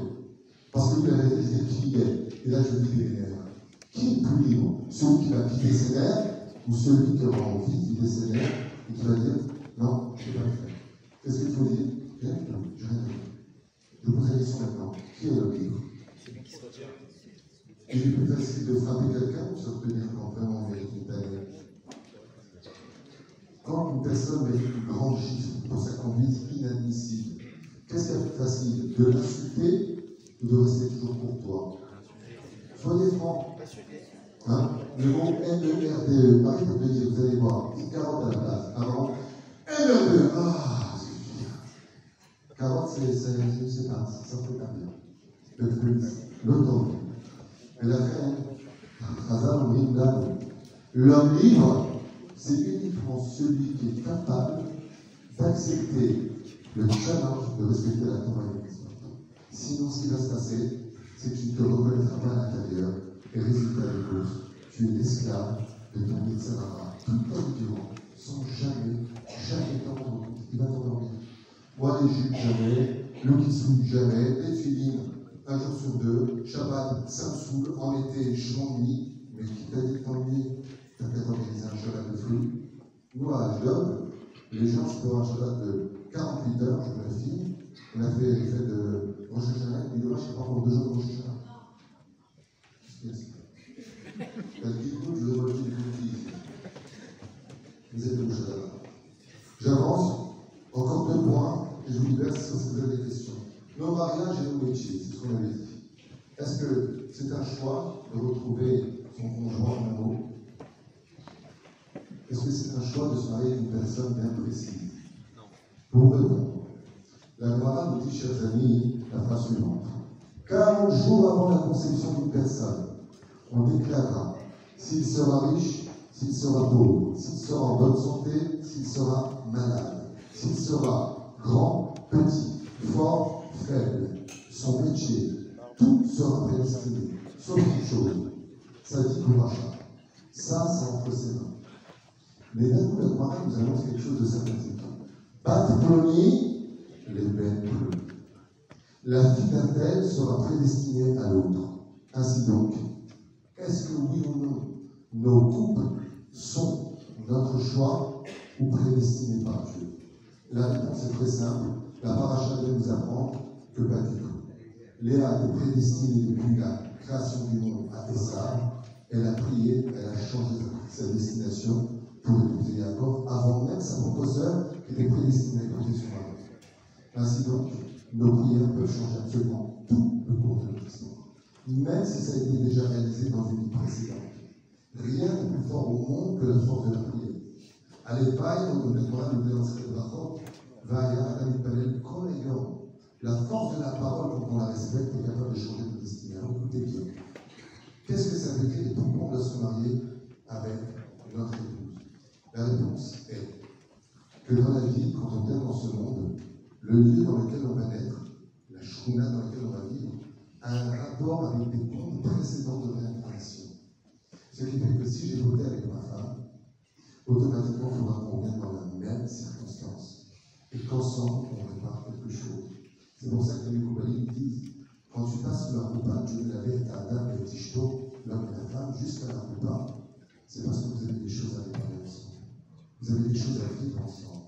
Parce que lui, il avait qui est. Et là, je dis les nerfs. Qui est plus libre Celui qui va quitter ses nerfs ou celui qui aura envie de quitter ses nerfs et qui va dire Non, je ne vais pas le faire. Qu'est-ce qu'il faut dire? Rien du tout, je rien. Je vous pose la maintenant. Qui est le libre Il est plus facile de frapper quelqu'un ou se retenir quand vraiment on mérite une peine Quand une personne grande chiffre pour sa conduite inadmissible, qu'est-ce qui est plus facile? De l'insulter ou de rester toujours pour toi? Soyez francs. Hein? Le mot M-E-R-D-E, Marie peut te dire, vous allez voir, c'est 40 à la place. Avant, M-E-R-D-E, ah Carotte, c'est, c'est, c'est pas, ça fait pas bien. Le fruit, l'automne. Et la reine, L'homme libre, c'est uniquement celui qui est capable d'accepter le challenge de respecter la Torah Sinon, ce qui va se passer, c'est que tu ne te reconnaîtras pas à l'intérieur, et résultat des courses, tu es l'esclave de ton médecin tout le temps durant, sans jamais, jamais t'entendre. Il va t'endormir. Moi, les jupes, jamais. L'eau qui saoule, jamais. Les filines, un jour sur deux. Shabbat, ça me saoule. En été, je m'ennuie. Mais qui t'a dit que t'ennuies T'as peut-être organisé un Shabbat de flou. Nous, à Job, les gens se un Shabbat de 48 heures, je me fille. On a fait l'effet de Rosh Hashanah. Il moi, je pas pour deux jours de Rosh Hashanah. Qu'est-ce qu'il je vais relever du. Vous êtes le Shabbat. J'avance. Encore deux points, et je vous libère si vous avez des questions. Nos mariages et nos métiers, c'est ce qu'on avait dit. Est-ce que c'est un choix de retrouver son conjoint amoureux Est-ce que c'est un choix de se marier avec une personne bien précise? Non. Pour répondre, la Gemara nous dit, chers amis, la phrase suivante. 40 jours avant la conception d'une personne, on déclarera s'il sera riche, s'il sera pauvre, s'il sera en bonne santé, s'il sera malade s'il sera grand, petit, fort, faible, son métier, tout sera prédestiné, sauf une chose, ça dit pour Rachat. Ça, c'est entre ses mains. Mais là, nous, la Gemara nous annonce quelque chose de sympathique. Batploni, les belles La vie d'un tel sera prédestinée à l'autre. Ainsi donc, est-ce que oui ou non, nos couples sont notre choix ou prédestinés par Dieu? La réponse est très simple. La paracha nous apprendre que tout. Léa était prédestinée depuis la création du monde à Essa. Elle a prié, elle a changé sa destination pour épouser Jacob avant même sa propre proposeur qui était prédestinée par Jésus. Ainsi donc, nos prières peuvent changer absolument tout le cours de notre histoire, même si ça a été déjà réalisé dans une vie précédente. Rien de plus fort au monde que la force de la prière. Alepay, dans le Torah, nous dit dans cette rapport, Vaya, Amipalel, Koleyon. La force de la parole, quand on la respecte, est capable de changer notre destinée. Alors écoutez bien. Qu'est-ce que ça veut dire et pourquoi on doit se marier avec notre époux la réponse est que dans la vie, quand on vient dans ce monde, le lieu dans lequel on va naître, la shuna dans laquelle on va vivre, a un rapport avec des mondes précédents de réincarnation. Ce qui fait que si j'ai voté avec ma femme, automatiquement, il faudra qu'on vienne dans la même circonstance. Et qu'ensemble, on répare quelque chose. C'est pour ça que les Koubali disent quand tu passes la coupa, tu veux laver ta dame et Tishto, l'homme et la femme, jusqu'à la coupa, c'est parce que vous avez des choses à réparer. Vous avez des choses à vivre ensemble.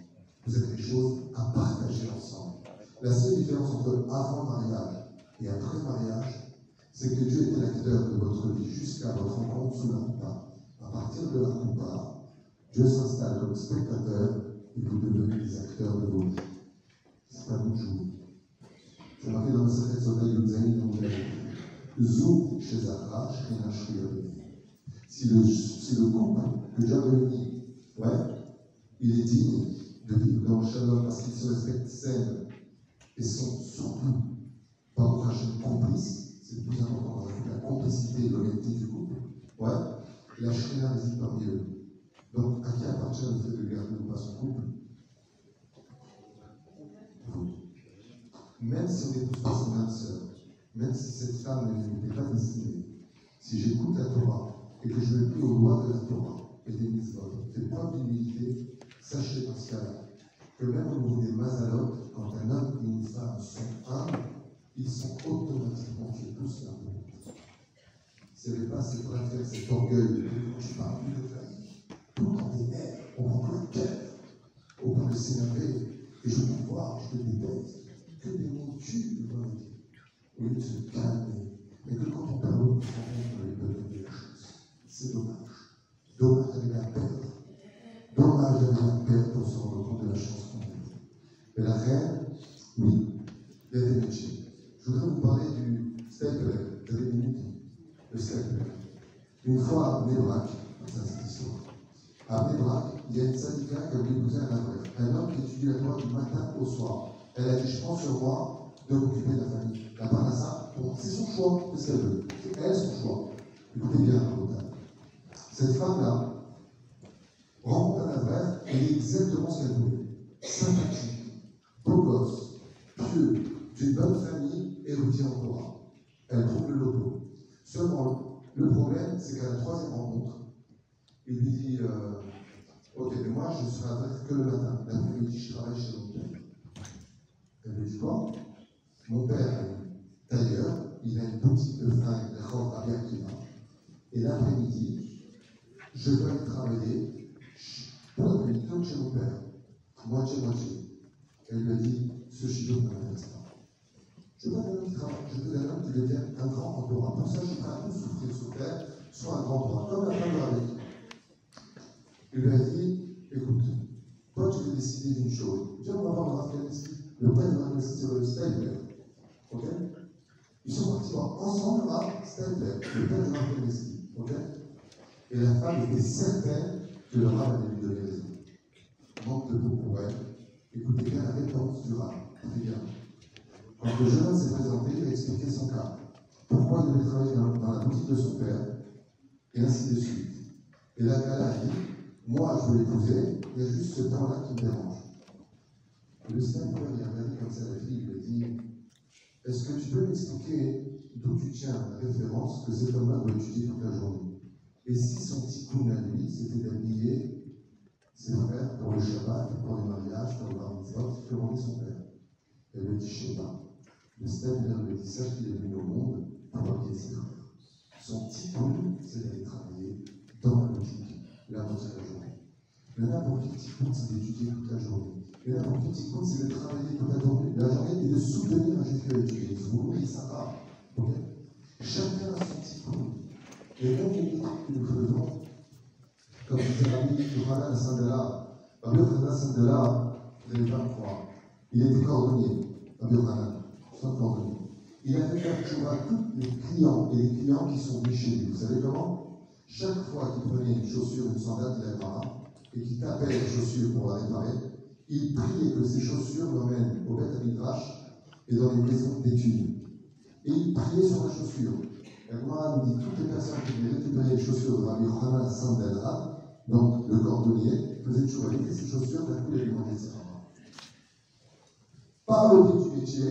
Vous avez des choses à partager ensemble. La seule différence entre avant mariage et après mariage, c'est que Dieu était l'acteur de votre vie jusqu'à votre rencontre sous la coupa. À partir de la coupa, Dieu s'installe comme spectateur et vous devenez les acteurs de vos vies. C'est vous de jouer. C'est marqué dans le secret Soda Yudzaï, donc Zou chez Zahra, Shrina Si le, si le couple que Dieu a réuni, ouais, il est digne de vivre dans le shalom parce qu'ils se respectent saines et sont surtout par votre complice, c'est le plus important. La, complicité et l'honnêteté du couple, ouais, la Shrina réside parmi eux. Donc, à qui appartient le fait de garder ou pas son couple? Même si on épouse pas son âme sœur, même si cette femme n'était pas destinée, si j'écoute la Torah et que je me plie aux lois de la Torah et des mitzvot, fais preuve d'humilité, sachez cas-là que même au niveau des mazalot, quand un homme et une femme sont humbles, ils sont automatiquement fait tous l'amour. Ce n'est pas c'est pour faire cet orgueil de je parle plus de famille tout tes nerfs, on rend le cœur au point de s'énerver. Et je peux voir, je te déteste, que des mots tuent le dire. Au lieu de se calmer. Mais que quand on parle au on lui donne des choses. C'est dommage. Dommage d'aller à perdre. D'aller à perdre pour se rendre compte de la chance qu'on a. Mais la reine, oui, il y a des métiers. Je voudrais vous parler du stapler. Vous avez une minute Le stapler. Une fois à Nébrac, ça c'est histoire. À Mébrac, il y a une syndicat qui a voulu épouser un aveugle. Un homme qui étudie la Torah du matin au soir. Elle a dit Je prends sur moi de m'occuper de la famille. La Parnassa, bon, c'est son choix, c'est ce qu'elle veut. C'est elle son choix. Écoutez bien, Cette femme-là rencontre un aveugle et est exactement ce qu'elle voulait. Sympathique, beau gosse, pieux, d'une bonne famille, érudit en Torah. Elle trouve le loto. Seulement, le problème, c'est qu'à la troisième rencontre, il lui dit euh, Ok, mais moi je serai à que le matin. L'après-midi, je travaille chez mon père. Elle lui dit Quoi Mon père d'ailleurs, il a une boutique de fringues, de robe à Yakima. Et l'après-midi, je dois aller travailler pour l'après-midi, donc chez mon père. Moitié-moitié. Elle lui a dit Ce chiot ne m'intéresse pas. Je veux un homme qui travaille, je veux un homme qui devient un grand endroit. Pour ça, je prends tout souffrir sur terre, soit un grand droit, comme la femme de Rabbi. Il lui a dit, écoute, toi tu veux décider d'une chose. Viens, on va voir Le père de c'est le Steinberg. Ok? Ils sont partis voir ensemble à Steinberg, le père de Raphaël. Ok? Et la femme était certaine que le rab allait lui donner raison. Manque de mots pour elle. Écoutez bien la réponse du rab. Très bien. Quand le jeune s'est présenté, il a expliqué son cas. Pourquoi il devait travailler dans, la boutique de son père, et ainsi de suite. Et la gars a dit, moi, je veux l'épouser, il y a juste ce temps-là qui me dérange. Le Saint-Paul, il a regardé comme ça la fille, il lui a dit Est-ce que tu peux m'expliquer d'où tu tiens la référence que cet homme-là doit étudier toute la journée? Et si son coup à lui, c'était d'habiller ses frères pour le Shabbat, pour les mariages, pour le bar que son père ne sais pas. Le lui dit Sache qu'il est venu au monde pour habiller ses frères. Son coup, c'est d'aller travailler dans la la moitié de la journée. Le petit compte, c'est d'étudier toute la journée. Le petit compte, c'est de travailler toute la journée, la journée et de soutenir un juif a étudié. Il faut ça va. Okay Chacun a son petit Et il y a que nous faisons, comme disait l'ami Yohanan Sandela, Rabbi Yohanan Sandela, vous n'allez pas me croire, il était cordonnier, Rabbi Yohanan, son cordonnier. Il a fait faire à tous les clients et les clients qui sont venus chez lui. Vous savez comment? Chaque fois qu'il prenait une chaussure, une sandale de la et qu'il tapait les chaussures pour la réparer, il priait que ces chaussures l'emmènent au Beth et dans les maisons d'études. Et il priait sur la chaussure. Et nous dit toutes les personnes qui venaient récupérer les chaussures de Rabbi Hanan Sandela, donc le cordonnier. Il était ses chaussures, d'un coup, a demandé ça. Par le du métier,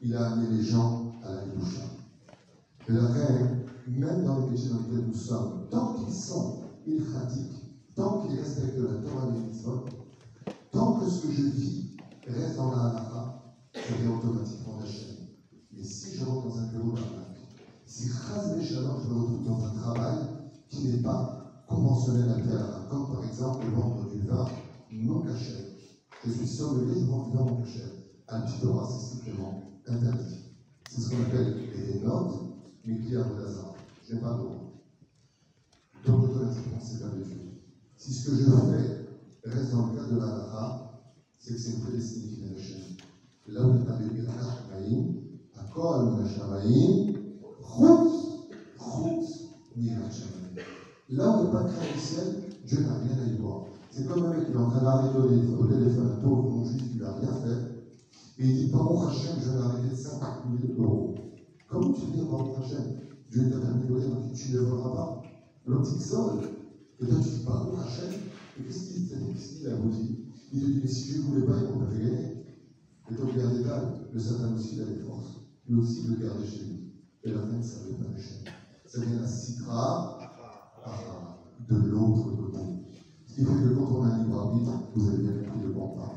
il a amené les gens à la douche. Et la reine, même dans les métiers dans lesquels nous sommes, tant qu'ils sont ilchatiques, tant qu'ils respectent la Torah et les tant que ce que je vis reste dans la halakha, je vais automatiquement chaîne. Mais si je rentre dans un bureau d'arnaque, si Chaz Shalom, je me retrouve dans un travail qui n'est pas conventionnel à terre, comme par exemple le vendre du vin non caché, je suis sommelier, je vends du vin non caché. À Torah, c'est strictement interdit. C'est ce qu'on appelle les notes, mais qui a de hasard. Je n'ai pas le droit. Donc, automatiquement, c'est pas Dieu. Si ce que je fais reste dans le cadre de la Lara, c'est que c'est une prédestinée qui vient de. Là où est arrivé Rachamaïm, à Kol Rachamaïm, Ni Rachamaïm. Là où il n'y a pas crainte du ciel, Dieu n'a rien à y voir. C'est comme un mec qui est en train d'arrêter au téléphone un pauvre non juif qui n'a rien fait. Et il dit, Baruch Hashem, je vais arrêter 50 000 euros. Comment tu dis Baruch Hashem Dieu t'a permis de voler, tu ne le voleras pas. L'autre il solde. Et toi tu dis Baruch Hashem. Et qu'est-ce qu'il dit a dit Il te dit, mais si je ne voulais pas, il m'aurait fait gagner. Et toi, regarde les le Satan aussi, il a des forces. Lui aussi, il le garde chez lui. Et la veut pas le chien. Ça vient la citra de l'autre côté. Ce qui fait que quand on a un libre arbitre, vous avez bien compris de quoi on parle.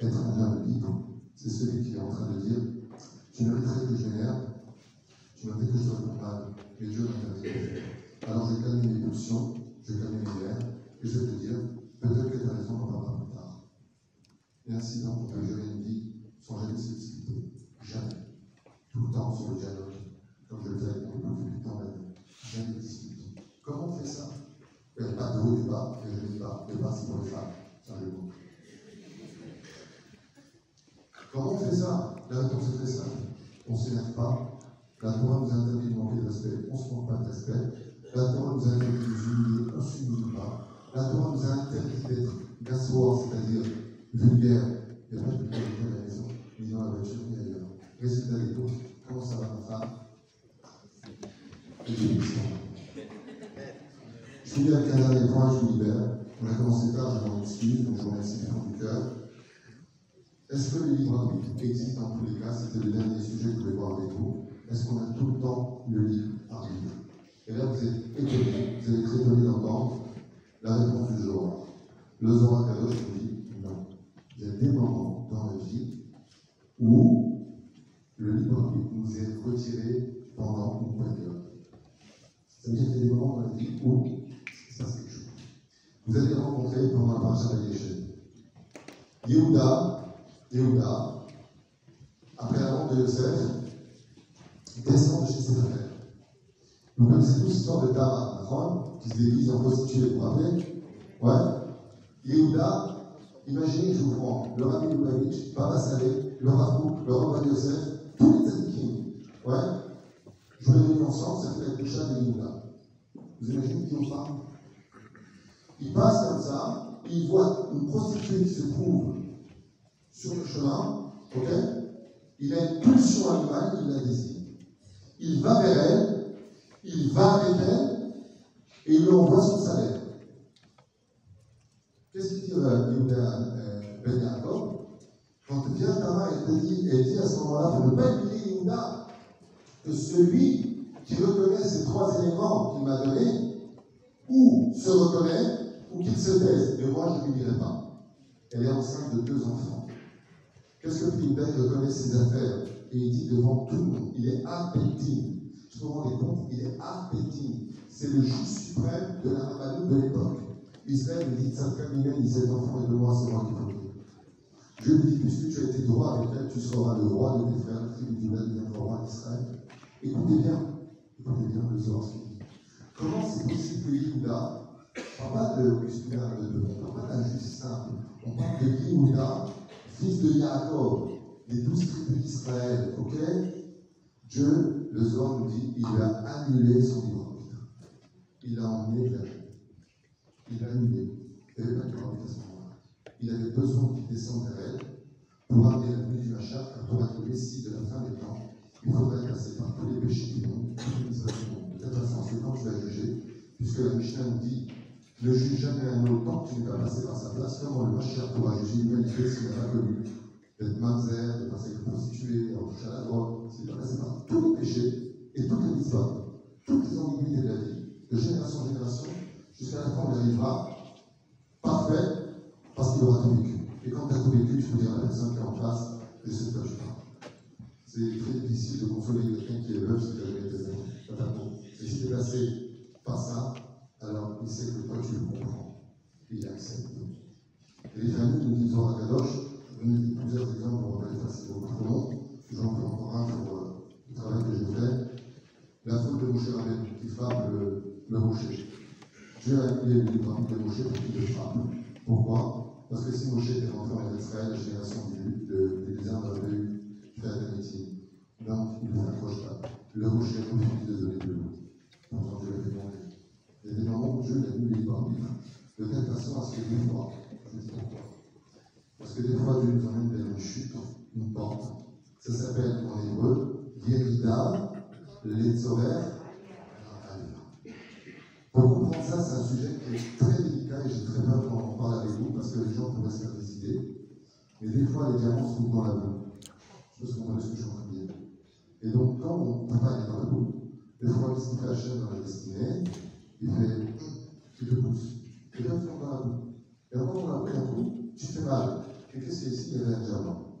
Être un homme libre, c'est celui qui est en train de dire Tu mériterais que je m'énerve, tu mériterais que je sois mal, mais Dieu permis Alors je vais calmer mes pulsions, je vais calmer mes nerfs, et je vais te dire Peut-être que tu as raison, on en parlera plus tard. Et ainsi, donc, on peut gérer une vie sans jamais se discuter. Jamais. Tout le temps sur le dialogue, comme je le discuter. Comment on fait ça Il n'y a pas de haut débat, il n'y a jamais de bas. Le débat, c'est pour les femmes. Mot. Comment on fait ça La réponse est très simple. On ne s'énerve pas. La Torah nous interdit de manquer de respect. On ne se manque pas de respect. La Torah nous interdit de nous humilier. On ne s'humilie pas. La Torah nous interdit d'être gassoir, c'est-à-dire vulgaire. Et moi, je peux pas à la maison, ni dans la voiture, ni ailleurs. Résultat des courses. Comment ça va, ma femme? Je finis avec un dernier point, je vous libère. On a commencé tard, je m'en excuse, donc je vous remercie du du cœur. Est-ce que le libre arbitre existe dans tous les cas C'était le dernier sujet que je voulais voir avec vous. Est-ce qu'on a tout le temps le libre arbitre Et là, vous êtes étonné, vous êtes très étonné d'entendre la réponse du jour. Le Zohar Kadosh vous dit non. Il y a des moments dans la vie où le libre arbitre nous est retiré pendant une période. C'est-à-dire qu'il y a des moments dans la vie où il se passe quelque chose. Vous allez rencontrer pendant la partie de Yehuda, Yehuda, après la mort de Yosef, descend de chez ses frères. Vous connaissez tous l'histoire de Tamar, qui se déguise en prostituée, vous vous rappelez? Ouais Yehuda, imaginez, je vous prends, le Rabbi Lubavitch, Baba Saleh, le Rabouk, le Rabbi Yosef, tous les tzadikim. Ouais Je vous les ensemble, ça fait la toucha de Yehuda. Vous imaginez qui on parle? Il passe comme ça, il voit une prostituée qui se trouve sur le chemin, ok? Il a une pulsion animale, il la désire. Il va vers elle, il va avec elle, et il lui envoie son salaire. Qu'est-ce qu'il dit euh, Yehuda euh, Ben Yaakov? Quand vient Tama et dit, et dit à ce moment-là, il ne pas oublier Yehuda, que celui qui reconnaît ces trois éléments qu'il m'a donnés, ou se reconnaît, ou qu'il se taise. Mais moi, je ne lui dirai pas. Elle est enceinte de deux enfants. Qu'est-ce que Philippe reconnaît ses affaires Et il dit devant tout le monde, il est appétit. Je me rends compte, il est appétit. C'est le juge suprême de la Rabbanout de l'époque. Israël me dit, ça il dit cet enfant et de moi, c'est moi qui faut Je lui dis, puisque tu as été droit avec elle, tu seras le roi de tes frères, la tribu d'Israël devient le roi d'Israël. Écoutez bien, écoutez bien le sort Comment c'est possible que Yehuda, on parle pas de de, on parle d'un juge simple, on parle de Yehuda, fils de Yaakov, des douze tribus d'Israël, ok? Dieu, le Zohar nous dit, il a annulé son libre. Il l'a emmené vers Il l'a annulé. Il n'y avait pas de libre à ce moment-là. Il avait besoin qu'il descende vers elle pour amener la venue du Machar, pour être le Messie de la fin des temps. Il faudrait passer par tous les péchés du monde, tous les misères. De toute façon, c'est quand tu vas juger, puisque la Mishnah nous dit Ne juge jamais un autre tant que tu n'es pas passé par sa place. Comment le Mashiach pourra juger l'humanité s'il n'a pas connu d'être mamzer, de passer comme prostituée, d'avoir touché à la drogue, s'il n'est pas par tous les péchés et toutes les histoires, toutes les ambiguïtés de la vie, de génération en génération, jusqu'à la fin, on y arrivera parfait parce qu'il aura tout vécu. Et quand tu as tout vécu, tu peux dire à la personne qui est en face, je sais de quoi je. C'est très difficile de consoler quelqu'un qui est si tu as jamais été zéro. Et si tu es passé par ça, alors il sait que toi tu le comprends. Il accepte. Et les familles nous disent à Kadosh, je vous ai plusieurs exemples, faire, c'est beaucoup trop long. J'en fais encore un pour euh, le travail que j'ai fait. La faute de Moshe Rabbeinu qui frappe le, le rocher. Dieu a appelé les parmi de pour qu'il le frappe. Pourquoi? Parce que si Moshe était rentré en Israël, la génération du, de, des désert eu fait d'amitié. Donc, il ne s'accroche pas. Le rocher refuse de donner de l'eau. Pourtant, Dieu l'avait demandé. Il y a des l'a mis les parmi de telle façon à ce que des fois, je dis pourquoi. Parce que des fois, Dieu nous emmène vers une chute, une porte. Ça s'appelle en hébreu, Yerida, Letzorer, pour comprendre ça, c'est un sujet qui est très délicat et j'ai très peur qu'on en parle avec vous parce que les gens pourraient se faire décider. Mais des fois, les diamants se trouvent dans la boue. Suis en train de dire. Et donc, quand on aller dans la boue, des fois, qu'il fait Hachem dans la destinée Il fait tu te pousses. Et là, tu tombes dans la boue. Et quand on a pris un coup, tu fais mal. Et qu'est-ce qu'il y a ici? Il y avait un diamant.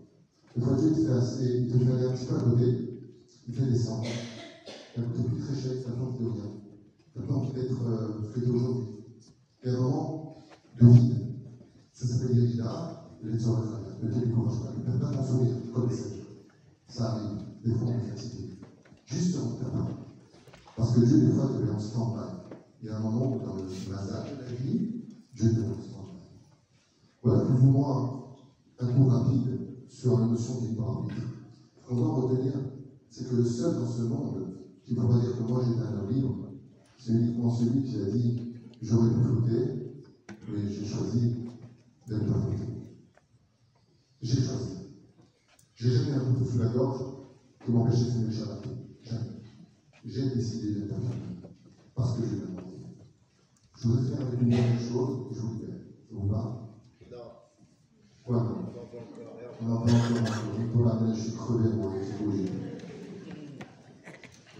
Des fois, Dieu te fait, assez, il te fait aller un petit peu à côté, il fait descendre. Et un côté plus très cher, ça plante de rien. Maintenant, peut-être euh, fêté aujourd'hui. Il y a un moment de vide. Ça s'appelle les Ne te décourage pas. Ne peux pas t'en sourire, comme les Ça arrive. Des fois, on est fatigué. Juste en. Parce que Dieu, des fois, te met en stand-by. Il y a un moment où, dans le mazal de la vie, Dieu te met en stand-by. Voilà plus ou moins un tour rapide sur la notion du arbitre. Ce qu'on doit retenir, c'est que le seul dans ce monde qui pourra dire que moi j'étais un homme libre, c'est uniquement celui qui a dit j'aurais pu flotter, mais j'ai choisi d'être pas flotter. J'ai choisi. J'ai jamais un couteau sous la gorge qui m'empêchait de fumer Shabbat. Jamais. J'ai décidé famille parce que je l'ai demandé. Je voudrais faire avec une dernière chose et je vous libère. Ça vous va Non. Quoi non On pas encore pour la je suis crevé, moi, c'est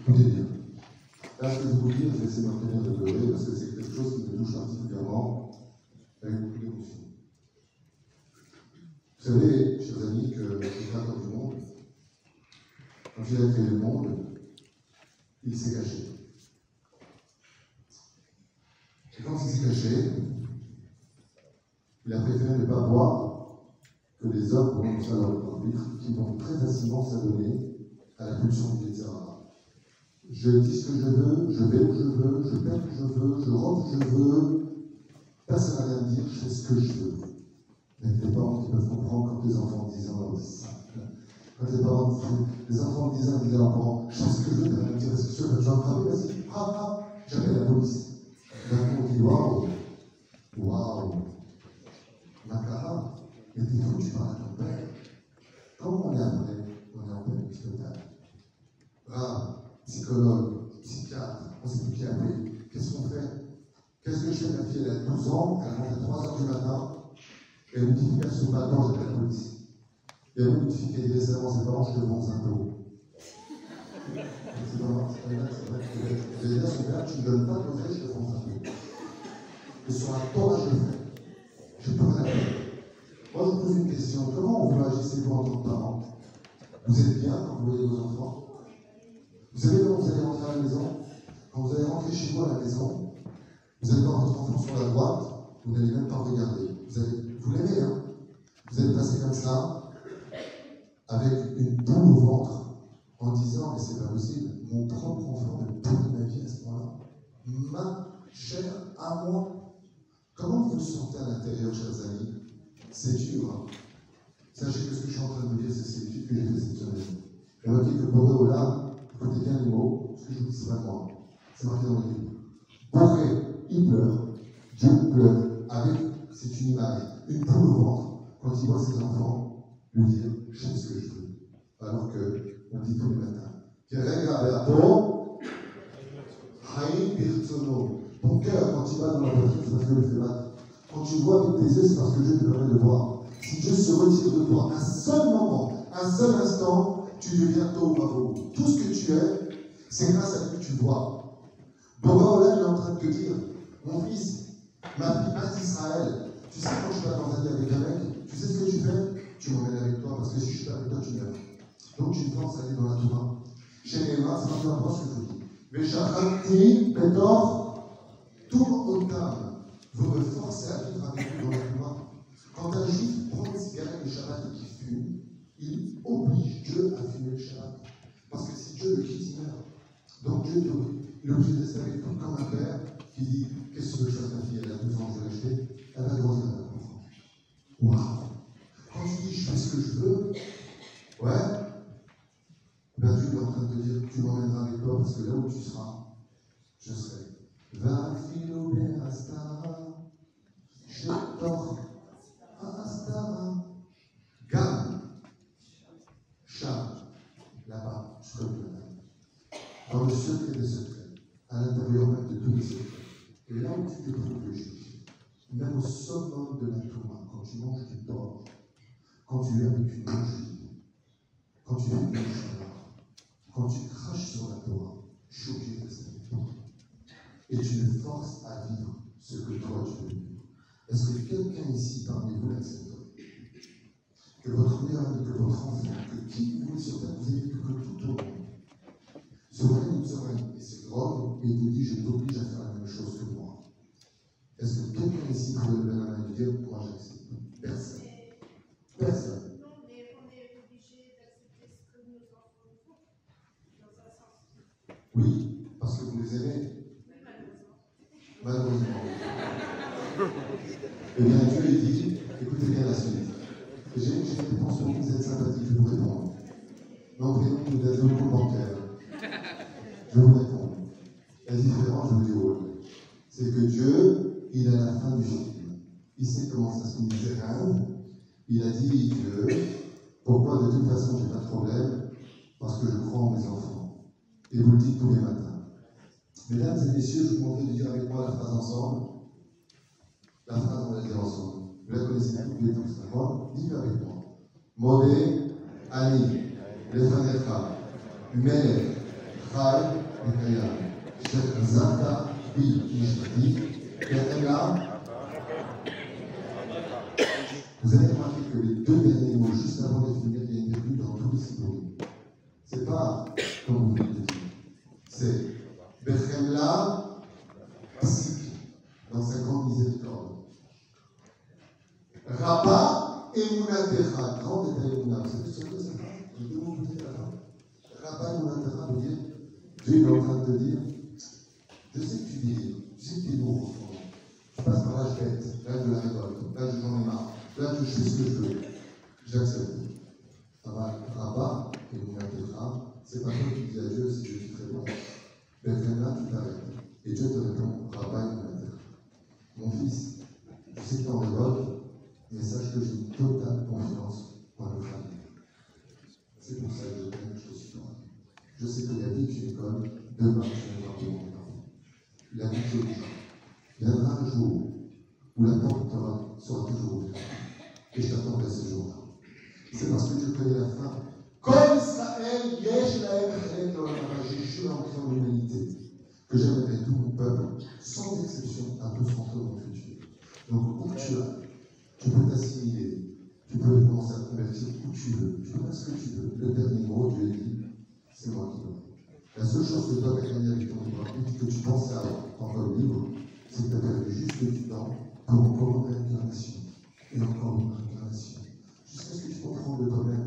Écoutez bien. Là, ce que je vous dire, je vais essayer de pleurer parce que c'est quelque chose qui me touche particulièrement avec beaucoup d'émotion. Vous savez, chers amis, que quand il a créé le monde, il s'est caché. Et quand il s'est caché, il a préféré ne pas voir que les hommes vont ça leur arbitre, qui vont très facilement s'adonner à la pulsion du. Je dis ce que je veux, je vais où je veux, je perds où je veux, je rentre où je veux. Personne n'a rien dire, je fais ce que je veux. Avec les parents qui peuvent comprendre quand les enfants disent ans disent ça. Quand les parents les enfants disent à leurs parents, je fais ce que je veux, tu vas me dire, ce que je veux, j'en travaille, vas-y, frappe, frappe, j'appelle la police. On dit, waouh, waouh, Makara, mais t'es fou, tu parles à ton père. Comment on est après? On est en plein hospital. Grave psychologue, psychiatre, on ne sait plus qui appeler. Qu'est-ce qu'on fait? Qu'est-ce que je fais? Ma fille, elle a 12 ans, elle rentre à 3 h du matin, et elle me dit bat, non, j'appelle la police. Y a une fille qui a dit récemment ses parents, je te vends un euro. C'est vrai, c'est vrai. Vous allez dire tu ne donnes pas de l'oseille, je te vends un euro. Et sur un je le fais. Je peux rien faire. Moi, je vous pose une question. Comment vous réagissez vous en tant que parent? Vous êtes bien quand vous voyez vos enfants? Vous savez quand vous allez rentrer à la maison? Quand vous allez rentrer chez vous à la maison, vous allez voir votre enfant sur la droite, vous n'allez même pas regarder. Vous, vous l'aimez, hein? Vous allez passer comme ça, avec une boule au ventre, en disant, mais c'est pas possible, mon propre enfant me pourrit ma vie à ce moment-là. Ma chère à moi. Comment vous vous sentez à l'intérieur, chers amis? C'est dur. Hein Sachez que ce que je suis en train de vous dire, c'est ce que j'ai fait cette semaine. Remarquez que Bordeaux là, Écoutez bien les mots, ce que je vous dis, c'est pas moi. C'est marqué dans le livre. Boré, il pleure. Dieu pleure avec, c'est une image, une poule au ventre, quand il voit ses enfants lui dire Je sais ce que je veux. Alors qu'on dit tous les matins. Ton cœur, quand il va dans la voiture, c'est parce que le fait battre. Quand tu vois avec tes yeux, c'est parce que Dieu te permet de voir. Si Dieu se retire de toi un seul moment, un seul instant, tu deviens tôt ou Tout ce que tu es, c'est grâce à lui que tu vois. Donc là, il est en train de te dire, mon fils, ma fille, Israël, tu sais quand je vais dans un avec un mec, tu sais ce que tu fais? Tu m'emmènes avec toi parce que si je suis avec toi, tu meurs. Donc tu penses aller dans la Torah. Mains, c'est pas ce que vous dis. Mais Shachanti, Pétor, tout Otam, vous me forcez à vivre avec vous dans la Torah. Quand un juif prend une cigarette de Shabbat et qu'il fume, il oblige Dieu à fumer le Shabbat. Parce que si Dieu le quitte, il meurt. Donc Dieu est obligé de avec nous comme un père qui dit Qu'est-ce que je faire ma fille? Elle a 12 ans, je vais l'acheter. Elle va grandir, elle va comprendre. Waouh Tu dis Je fais ce que je veux, ouais, ben Dieu est en train de te dire Tu m'emmèneras avec toi parce que là où tu seras, je serai. Va filober astara, je t'offre astara, gamme, chat, là-bas, je peux Dans le secret des secrets, à l'intérieur même de tous les secrets. Et là où tu te trouves le juif, même au summum de la Torah, quand tu manges du porc, quand tu es avec une bougie, quand tu es avec une quand tu craches sur la Torah, obligé de toi. Et tu me forces à vivre ce que toi tu veux vivre. Est-ce que quelqu'un ici parmi vous l'accepte Que votre mère, que votre enfant, que qui vous sur terre, que tout au monde. Ce règne et c'est drogue, et te dit Je t'oblige à faire la même chose que moi. Est-ce que quelqu'un ici pourrait lever la main et dire Moi j'accepte Personne. Personne. Oui, parce que vous les aimez. Malheureusement. eh bien, Dieu lui dit Écoutez bien la suite. J'ai une pension, vous êtes sympathique, je vous réponds. Non, prénom, vous êtes compte bancaire. Je vous réponds. La différence, je vous dis c'est que Dieu, il est à la fin du film. Il sait comment ça se misérable. Il a dit Dieu, pourquoi de toute façon j'ai pas de problème Parce que je crois en mes enfants. Et vous le dites tous les matins. Mesdames et messieurs, je vous demande de dire avec moi la phrase ensemble. La phrase, on va dire ensemble. Vous la connaissez tous les tous, d'accord Dites-le avec moi. Modé, Ani, Lefanecha, Melech, Chai, Mishpati, Ketela. Vous avez remarqué que les deux derniers mots, juste avant de finir, il y a une virgule dans tous les synonymes. C'est pas comme vous voulez dire. C'est Bechemla, Sik, dans 50 miséricordes. Rabba Emunatecha, grand détail Emunah. Vous savez ce que c'est? Les deux mots la fin. Rabba veut dire Dieu est en de te dire Je sais que tu dis, je sais que tu es lourd en ce moment. Tu passes par l'âge bête, l'âge de la révolte, l'âge de de je fais ce que je veux. J'accepte. Rabba Emunatecha, c'est pas toi qui dis à Dieu si je suis très. Mais là, tu t'arrêtes. Et Dieu te répond Rabba je connais la fin. Comme Israël, Yesh Laem dans la j'ai juré en l'humanité que j'aimerais tout mon peuple, sans exception, à tous rentrer dans le futur. Donc, où tu as tu peux t'assimiler, tu peux commencer à convertir où tu veux, tu peux faire ce que tu veux. Le dernier mot, Dieu dit, c'est moi qui dois. La seule chose que toi, tu as gagné avec ton libre que tu pensais avoir en tant libre, c'est que tu as perdu juste du temps pour encore une réincarnation et encore une réincarnation. Jusqu'à ce que tu comprennes de toi-même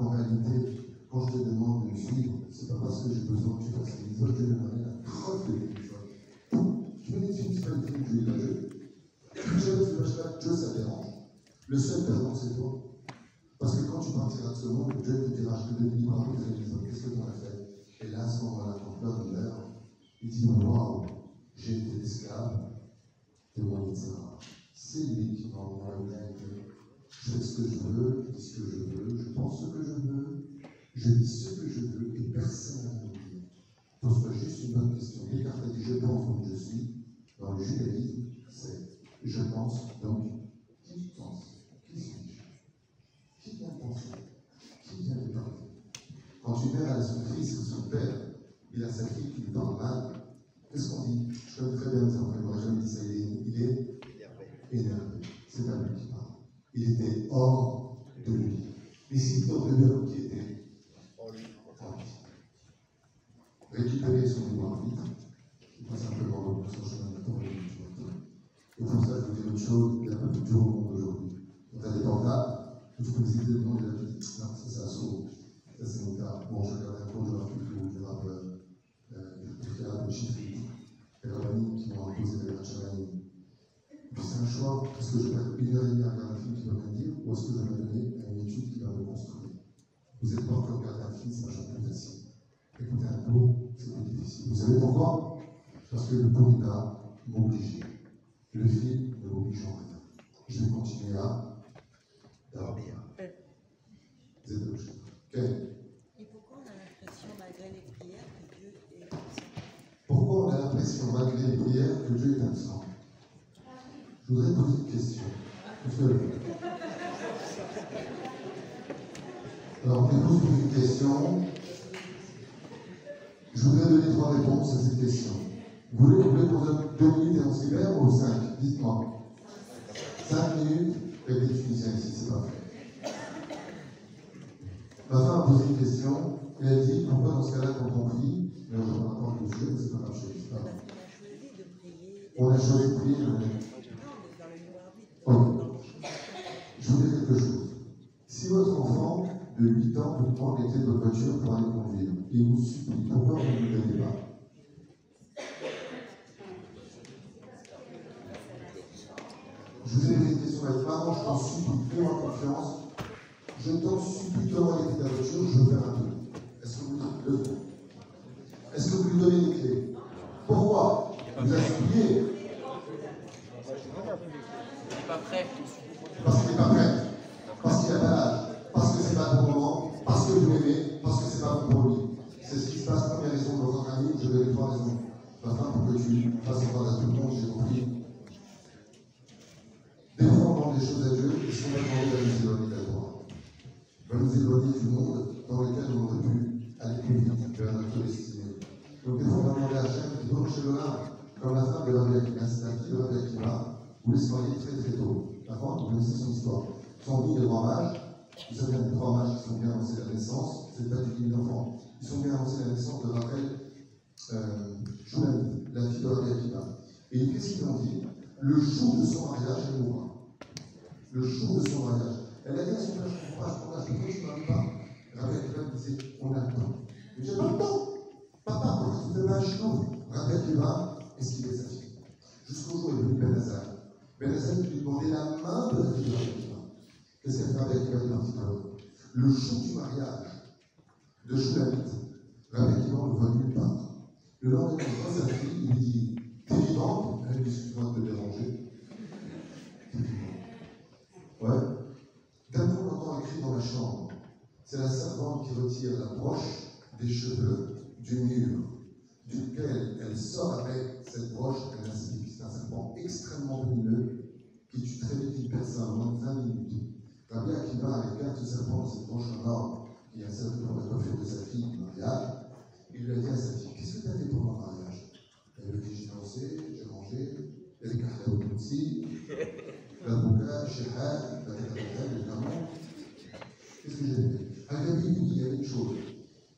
qu'en réalité, quand je te demande de me suivre, c'est pas parce que j'ai besoin que tu fasses des choses, je demande la preuve de quelque chose. Tu me dis, tu pas une fille, tu es pas Dieu. Tu jamais tu vas Dieu, ça dérange. Le seul perdant, c'est toi. Parce que quand tu partiras de ce monde, Dieu te dira Je te donne libre qu'est-ce que tu as fait? Et là, à ce moment-là, quand pleure de meurt, il dit Waouh, j'ai été l'esclave de mon Yitzhak. C'est lui qui m'a envoyé. Je fais ce que je veux, je dis ce que je veux, je pense ce que je veux, je dis ce que je veux et personne n'a rien Donc c'est pas juste une bonne question. Descartes dit je pense donc je suis. Dans le judaïsme, c'est je pense donc euh, la fille de. Et qu'est-ce qu'ils ont dit? Le jour de son mariage, elle mourra. Le jour de son mariage. Elle a dit à son père, je ne comprends pas, je je comprends pas, je ne pas. Rabbi Akiva disait, on a le temps. Mais j'ai pas le temps. Papa, pourquoi tu fais pas un chinois Rabbi Akiva, est-ce qu'il est sa fille? Jusqu'au jour où il est venu Ben Hazar. Ben lui demandait la main de la fille de Rabbi Akiva. Qu'est-ce qu'elle Rabbi Akiva l'autre. Le jour du mariage de Shoulamit, Rabbi Akiva, on le voit nulle part. Le lendemain, voit sa fille, il lui dit T'es vivante Elle dit Excuse-moi de te déranger. Ouais. Coup, on entend un dans la chambre. C'est la servante qui retire la broche des cheveux du mur, duquel elle sort avec cette broche un stick. C'est un serpent extrêmement venimeux qui tue très vite une personne en moins de 20 minutes. Rabbi Akiva avait garde ce serpent cette broche en or qui a servi pour la coiffure de sa fille du mariage. Il lui a dit à sa fille Qu'est-ce que tu as fait pour mon mariage? Elle lui a dit J'ai dansé, j'ai mangé, a des cartes au aussi, la bouca, Shehad, la tête évidemment. Qu'est-ce que j'ai fait? Elle lui a dit Il y a une chose.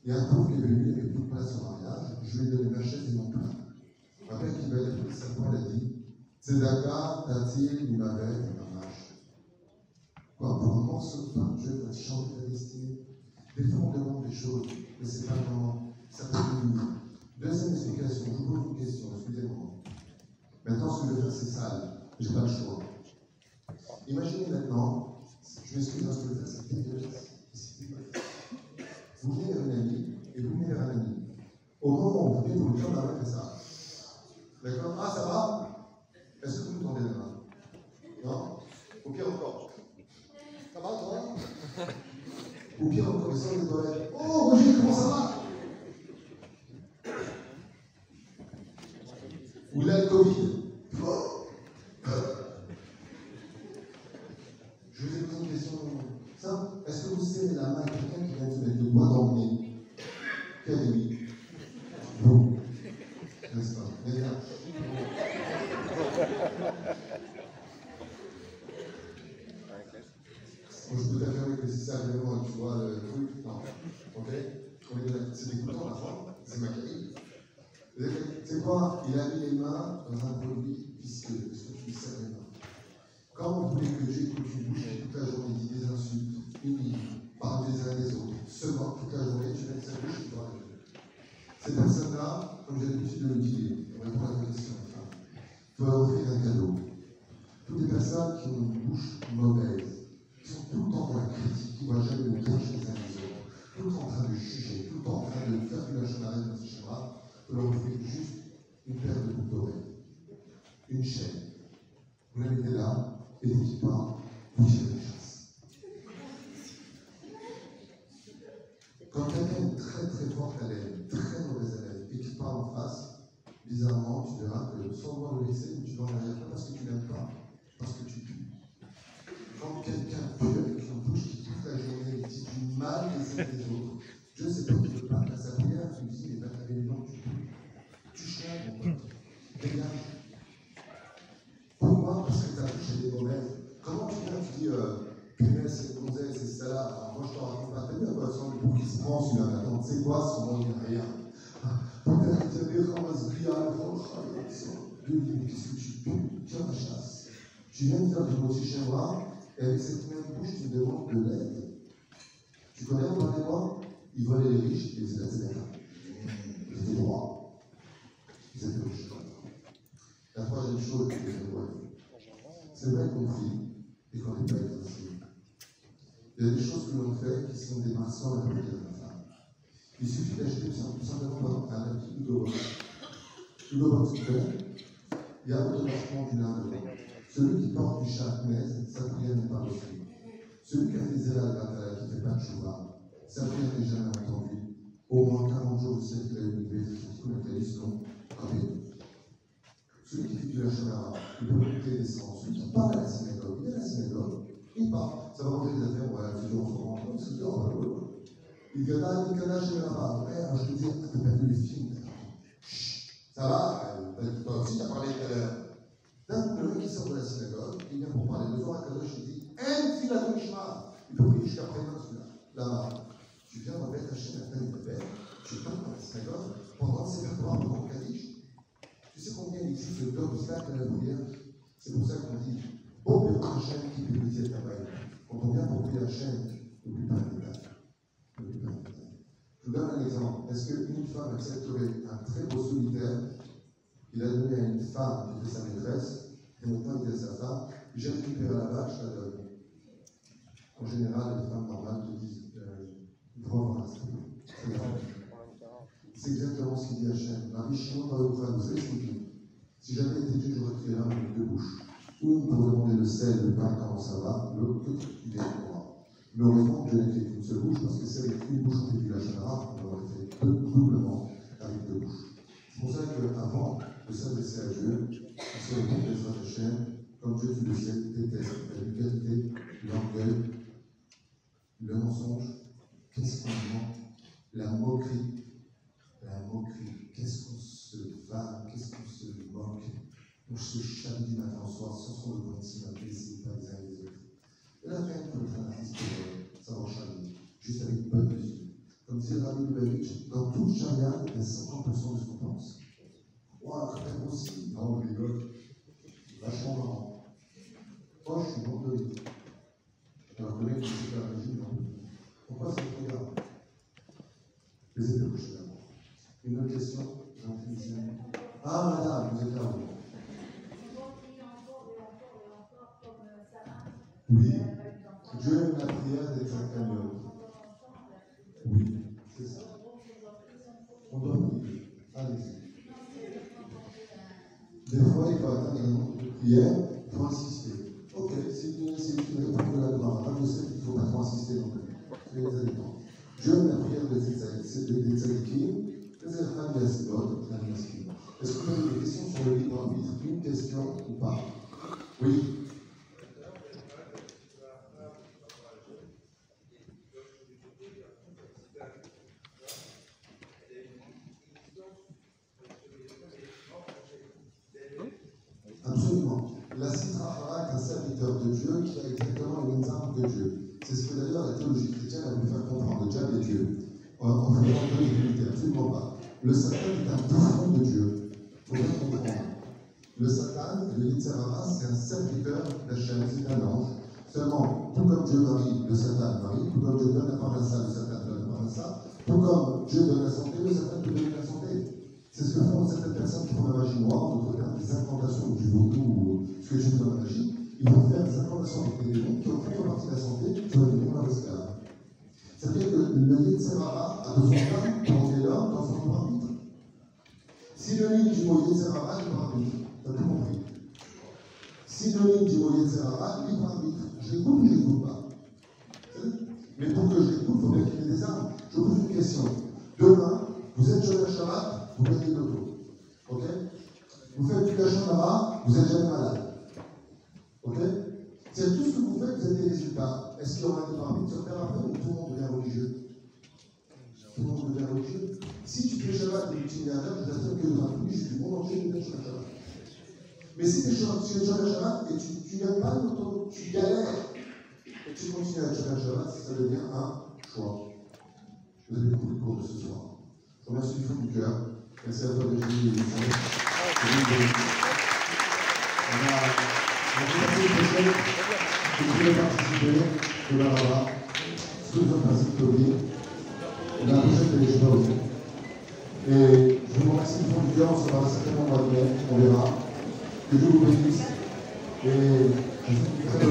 Il y a un pauvre qui est venu, plus de place au mariage, je lui ai donné ma chaise et mon pain. Rabbi Akiva, il a pris le serpent, il a dit Tzedaka, Tatil, Mimavet, Mamash. Quoi, pour un morceau de pain, Dieu va changer ta destinée. Des fois, on demande des choses, mais c'est pas vraiment. Ça peut. Deuxième explication, je vous pose une question, excusez-moi. Maintenant, ce que je vais faire, c'est sale. J'ai pas le choix. Imaginez maintenant, je m'excuse, ce que je vais faire, c'est. Vous venez vers une amie, et vous venez vers un ami. Au moment où vous venez, vous le main, fait ça. D'accord? Ah, ça va? Est-ce que vous me tendez la main Non? Au pire encore. Ça va, toi? Ou pire encore, il sort des toilettes. Oh, Roger, comment ça va? Vous l'avez Covid Fort Je vous ai posé une question simple. Est-ce que vous serrez la main de quelqu'un qui vient de se mettre le doigt dans le nez? Ces personnes-là, comme j'ai l'habitude de le dire, on répond à la question, enfin, vas offrir un cadeau. Toutes les personnes qui ont une bouche mauvaise, qui sont tout le temps dans la critique, qui ne voient jamais le bien les uns les autres, tout le temps en train de juger, tout le temps en train de faire du lâche dans ce schéma, vous leur offrir juste une paire de boucles d'oreilles, une chaîne. Vous la mettez là, et qu'il part, vous tirez les chasses. Quand quelqu'un est très très fort haleine, très mauvaise haleine, et qui part en face, bizarrement, tu verras que sans vouloir le laisser, tu vas en arrière, pas parce que tu l'aimes pas, parce que tu pues. Quand quelqu'un pue avec une bouche qui toute la journée, qui dit du mal les uns des autres, Dieu sait pas qu'il ne veut pas à sa prière, tu lui dis, mais va laver les dents, tu pues. Tu chiales, mon pote. Dégage. Pourquoi Parce que ta bouche, elle est mauvaise. Comment tu viens, tu dis, euh, punaise, c'est une gonzesse, c'est ça là. Alors, moi, je te raconte pas très bien, quoi. Sans le bout qui se prend, celui-là, mais attends, tu sais quoi, son nom, il n'y a rien. Peut-être qu'il y a des ramasses briales, Dieu dit, mais qu'est-ce que tu pues Tiens, la chasse. Tu viens de faire du rôti chez moi, et avec cette même bouche, tu demandes de l'aide. Tu connais, on parlait moi Ils volaient les riches, ils étaient sénégalais. Ils étaient droits. Ils étaient riches. La troisième chose que je vois, c'est vrai qu'on prie et qu'on n'est pas exaucé. Il y a des choses que l'on fait qui sont des maçons à la prière de la femme. Il suffit d'acheter tout simplement un habit Hugo Boss. Hugo Boss, tu connais Il y a automatiquement du lin dedans. Celui qui porte du charnaise, sa prière n'est pas reçue. Celui qui a fait Zéla al qui ne fait pas de chouva, sa prière n'est jamais entendue. Au moins 40 jours de cette élevé, surtout la télévision, comme celui qui fait du hachara, il peut monter des sens. Celui qui parle à la synagogue, il est à la synagogue, il parle. Ça va manger des affaires, on va toujours rendre compte, c'est dur, il gana, il gana chez la femme. Eh, je te dis, t'as perdu le film. Chut, ça va, euh, toi aussi, t'as parlé tout à l'heure. D'un mec qui sort de la synagogue, il vient pour parler heures à Kadosh, il dit, un fil à Mishma. Il peut prier demain, celui-là. Là-bas. Tu viens dans Beth Hachem, la femme de Beth, tu parles dans la synagogue, pendant ces de Grand Kaddish, tu sais combien il existe d'obstacles à la prière C'est pour ça qu'on dit Bon Père Hachem qui publie ta main. Quand on vient pour prier Hachem, n'oublie pas un détail. Je vous donne un exemple. Est-ce qu'une femme accepterait un très beau solitaire Il a donné à une femme qui était sa maîtresse, et maintenant il dit à sa femme J'ai récupéré la vache, je la donne. En général, les femmes normales te disent euh, Vraiment, c'est c'est exactement ce qu'il dit Hachem. Rabbi Shimon Bar Yochai, vous savez ce qu'il dit Si j'avais été Dieu, j'aurais créé l'un avec deux bouches. Une pour demander le sel, le pain, comment ça va, l'autre, il est moi. Mais heureusement, Dieu n'a fait qu'une seule bouche, parce que si avec une bouche on fait du Lachonara, on aurait fait doublement avec deux bouches. C'est pour ça qu'avant de s'adresser à Dieu, on se répond des Hachem, comme Dieu, tu le sais, déteste la vulgarité, l'orgueil, le mensonge, qu'est-ce qu'on ment, la moquerie, la moquerie. Qu'est-ce qu'on se vanne, qu'est-ce qu'on se moque? On se chame du matin au soir sans son devoir de s'y plaisir pas les uns les autres. Et là, même, pour le fanatisme, ça va changer, juste avec une bonne mesure. Comme disait Rabbi Lubavitch, dans toute charia, il y a 50% de ce qu'on pense. Ouah, bien aussi. Non, on rigole. Vachement je suis que le mec, il sait pas régie, non. Pourquoi ça me regarde Les épées couchées là. Une autre question. Ah, madame, vous êtes là. Oui. Dieu aime la prière des. Oui, c'est ça. On doit prier. Allez-y. Des fois, il faut atteindre de prières, il insister. Ok, si tu ne réponds que la gloire, je sais qu'il ne faut pas trop insister non plus. Aime la prière des tzadikim, et Asibod, la Miskin. Est-ce que vous avez des questions sur le libre arbitre Une question ou pas? Oui Le Satan est un bouffon de Dieu. Il faut bien comprendre. Le Satan, le Yitzhara, c'est un serviteur d'Hachem, c'est un ange. Seulement, tout comme Dieu varie, le Satan varie, tout comme Dieu donne la parnassa, le Satan donne la parnassa, tout comme Dieu donne la santé, le Satan peut donner la santé. C'est ce que font certaines personnes qui font la magie noire, d'autres termes, des incantations du vaudou ou ce que Dieu dans la magie. Ils vont faire des incantations avec des démons qui ont fait partie de la santé, qui ont des démons à l'esclave. C'est-à-dire que le Yitzhara a besoin d'âme pour entrer l'homme dans son arbitre. Synonyme du mot Yitzhara, libre arbitre. T'as tout compris. Synonyme du mot Yitzhara, libre arbitre. J'écoute ou j'écoute pas Mais pour que j'écoute, il faut bien qu'il y ait des armes. Je vous pose une question. Demain, vous êtes Joël Shabbat, vous gagnez l'auto. Ok? Vous faites du Kachonara, vous n'êtes jamais malade. Ok? C'est tout ce que vous faites, vous avez des résultats. Est-ce qu'il y aura des parmi sur terre après ou tout le monde devient religieux? Tout le monde devient religieux? Si tu fais Shabbat et tu es milliardaire, je t'assure que dans la du monde tu Shabbat. Mais si tu es Joël Shabbat et tu ne gagnes pas l'auto, tu galères et tu continues à être Shabbat, ça devient un choix. Vous avez beaucoup de cours de ce soir. Je vous remercie du fond du cœur. Merci à toi, Virginie et la semaine prochaine, vous pouvez participer de là là-bas. Vous en pensez, Toby. On a la prochaine télévision aussi. Et je vous remercie cœur. On se certainement mois de mai. On verra. Que Dieu vous bénisse. Et je vous dis très bonne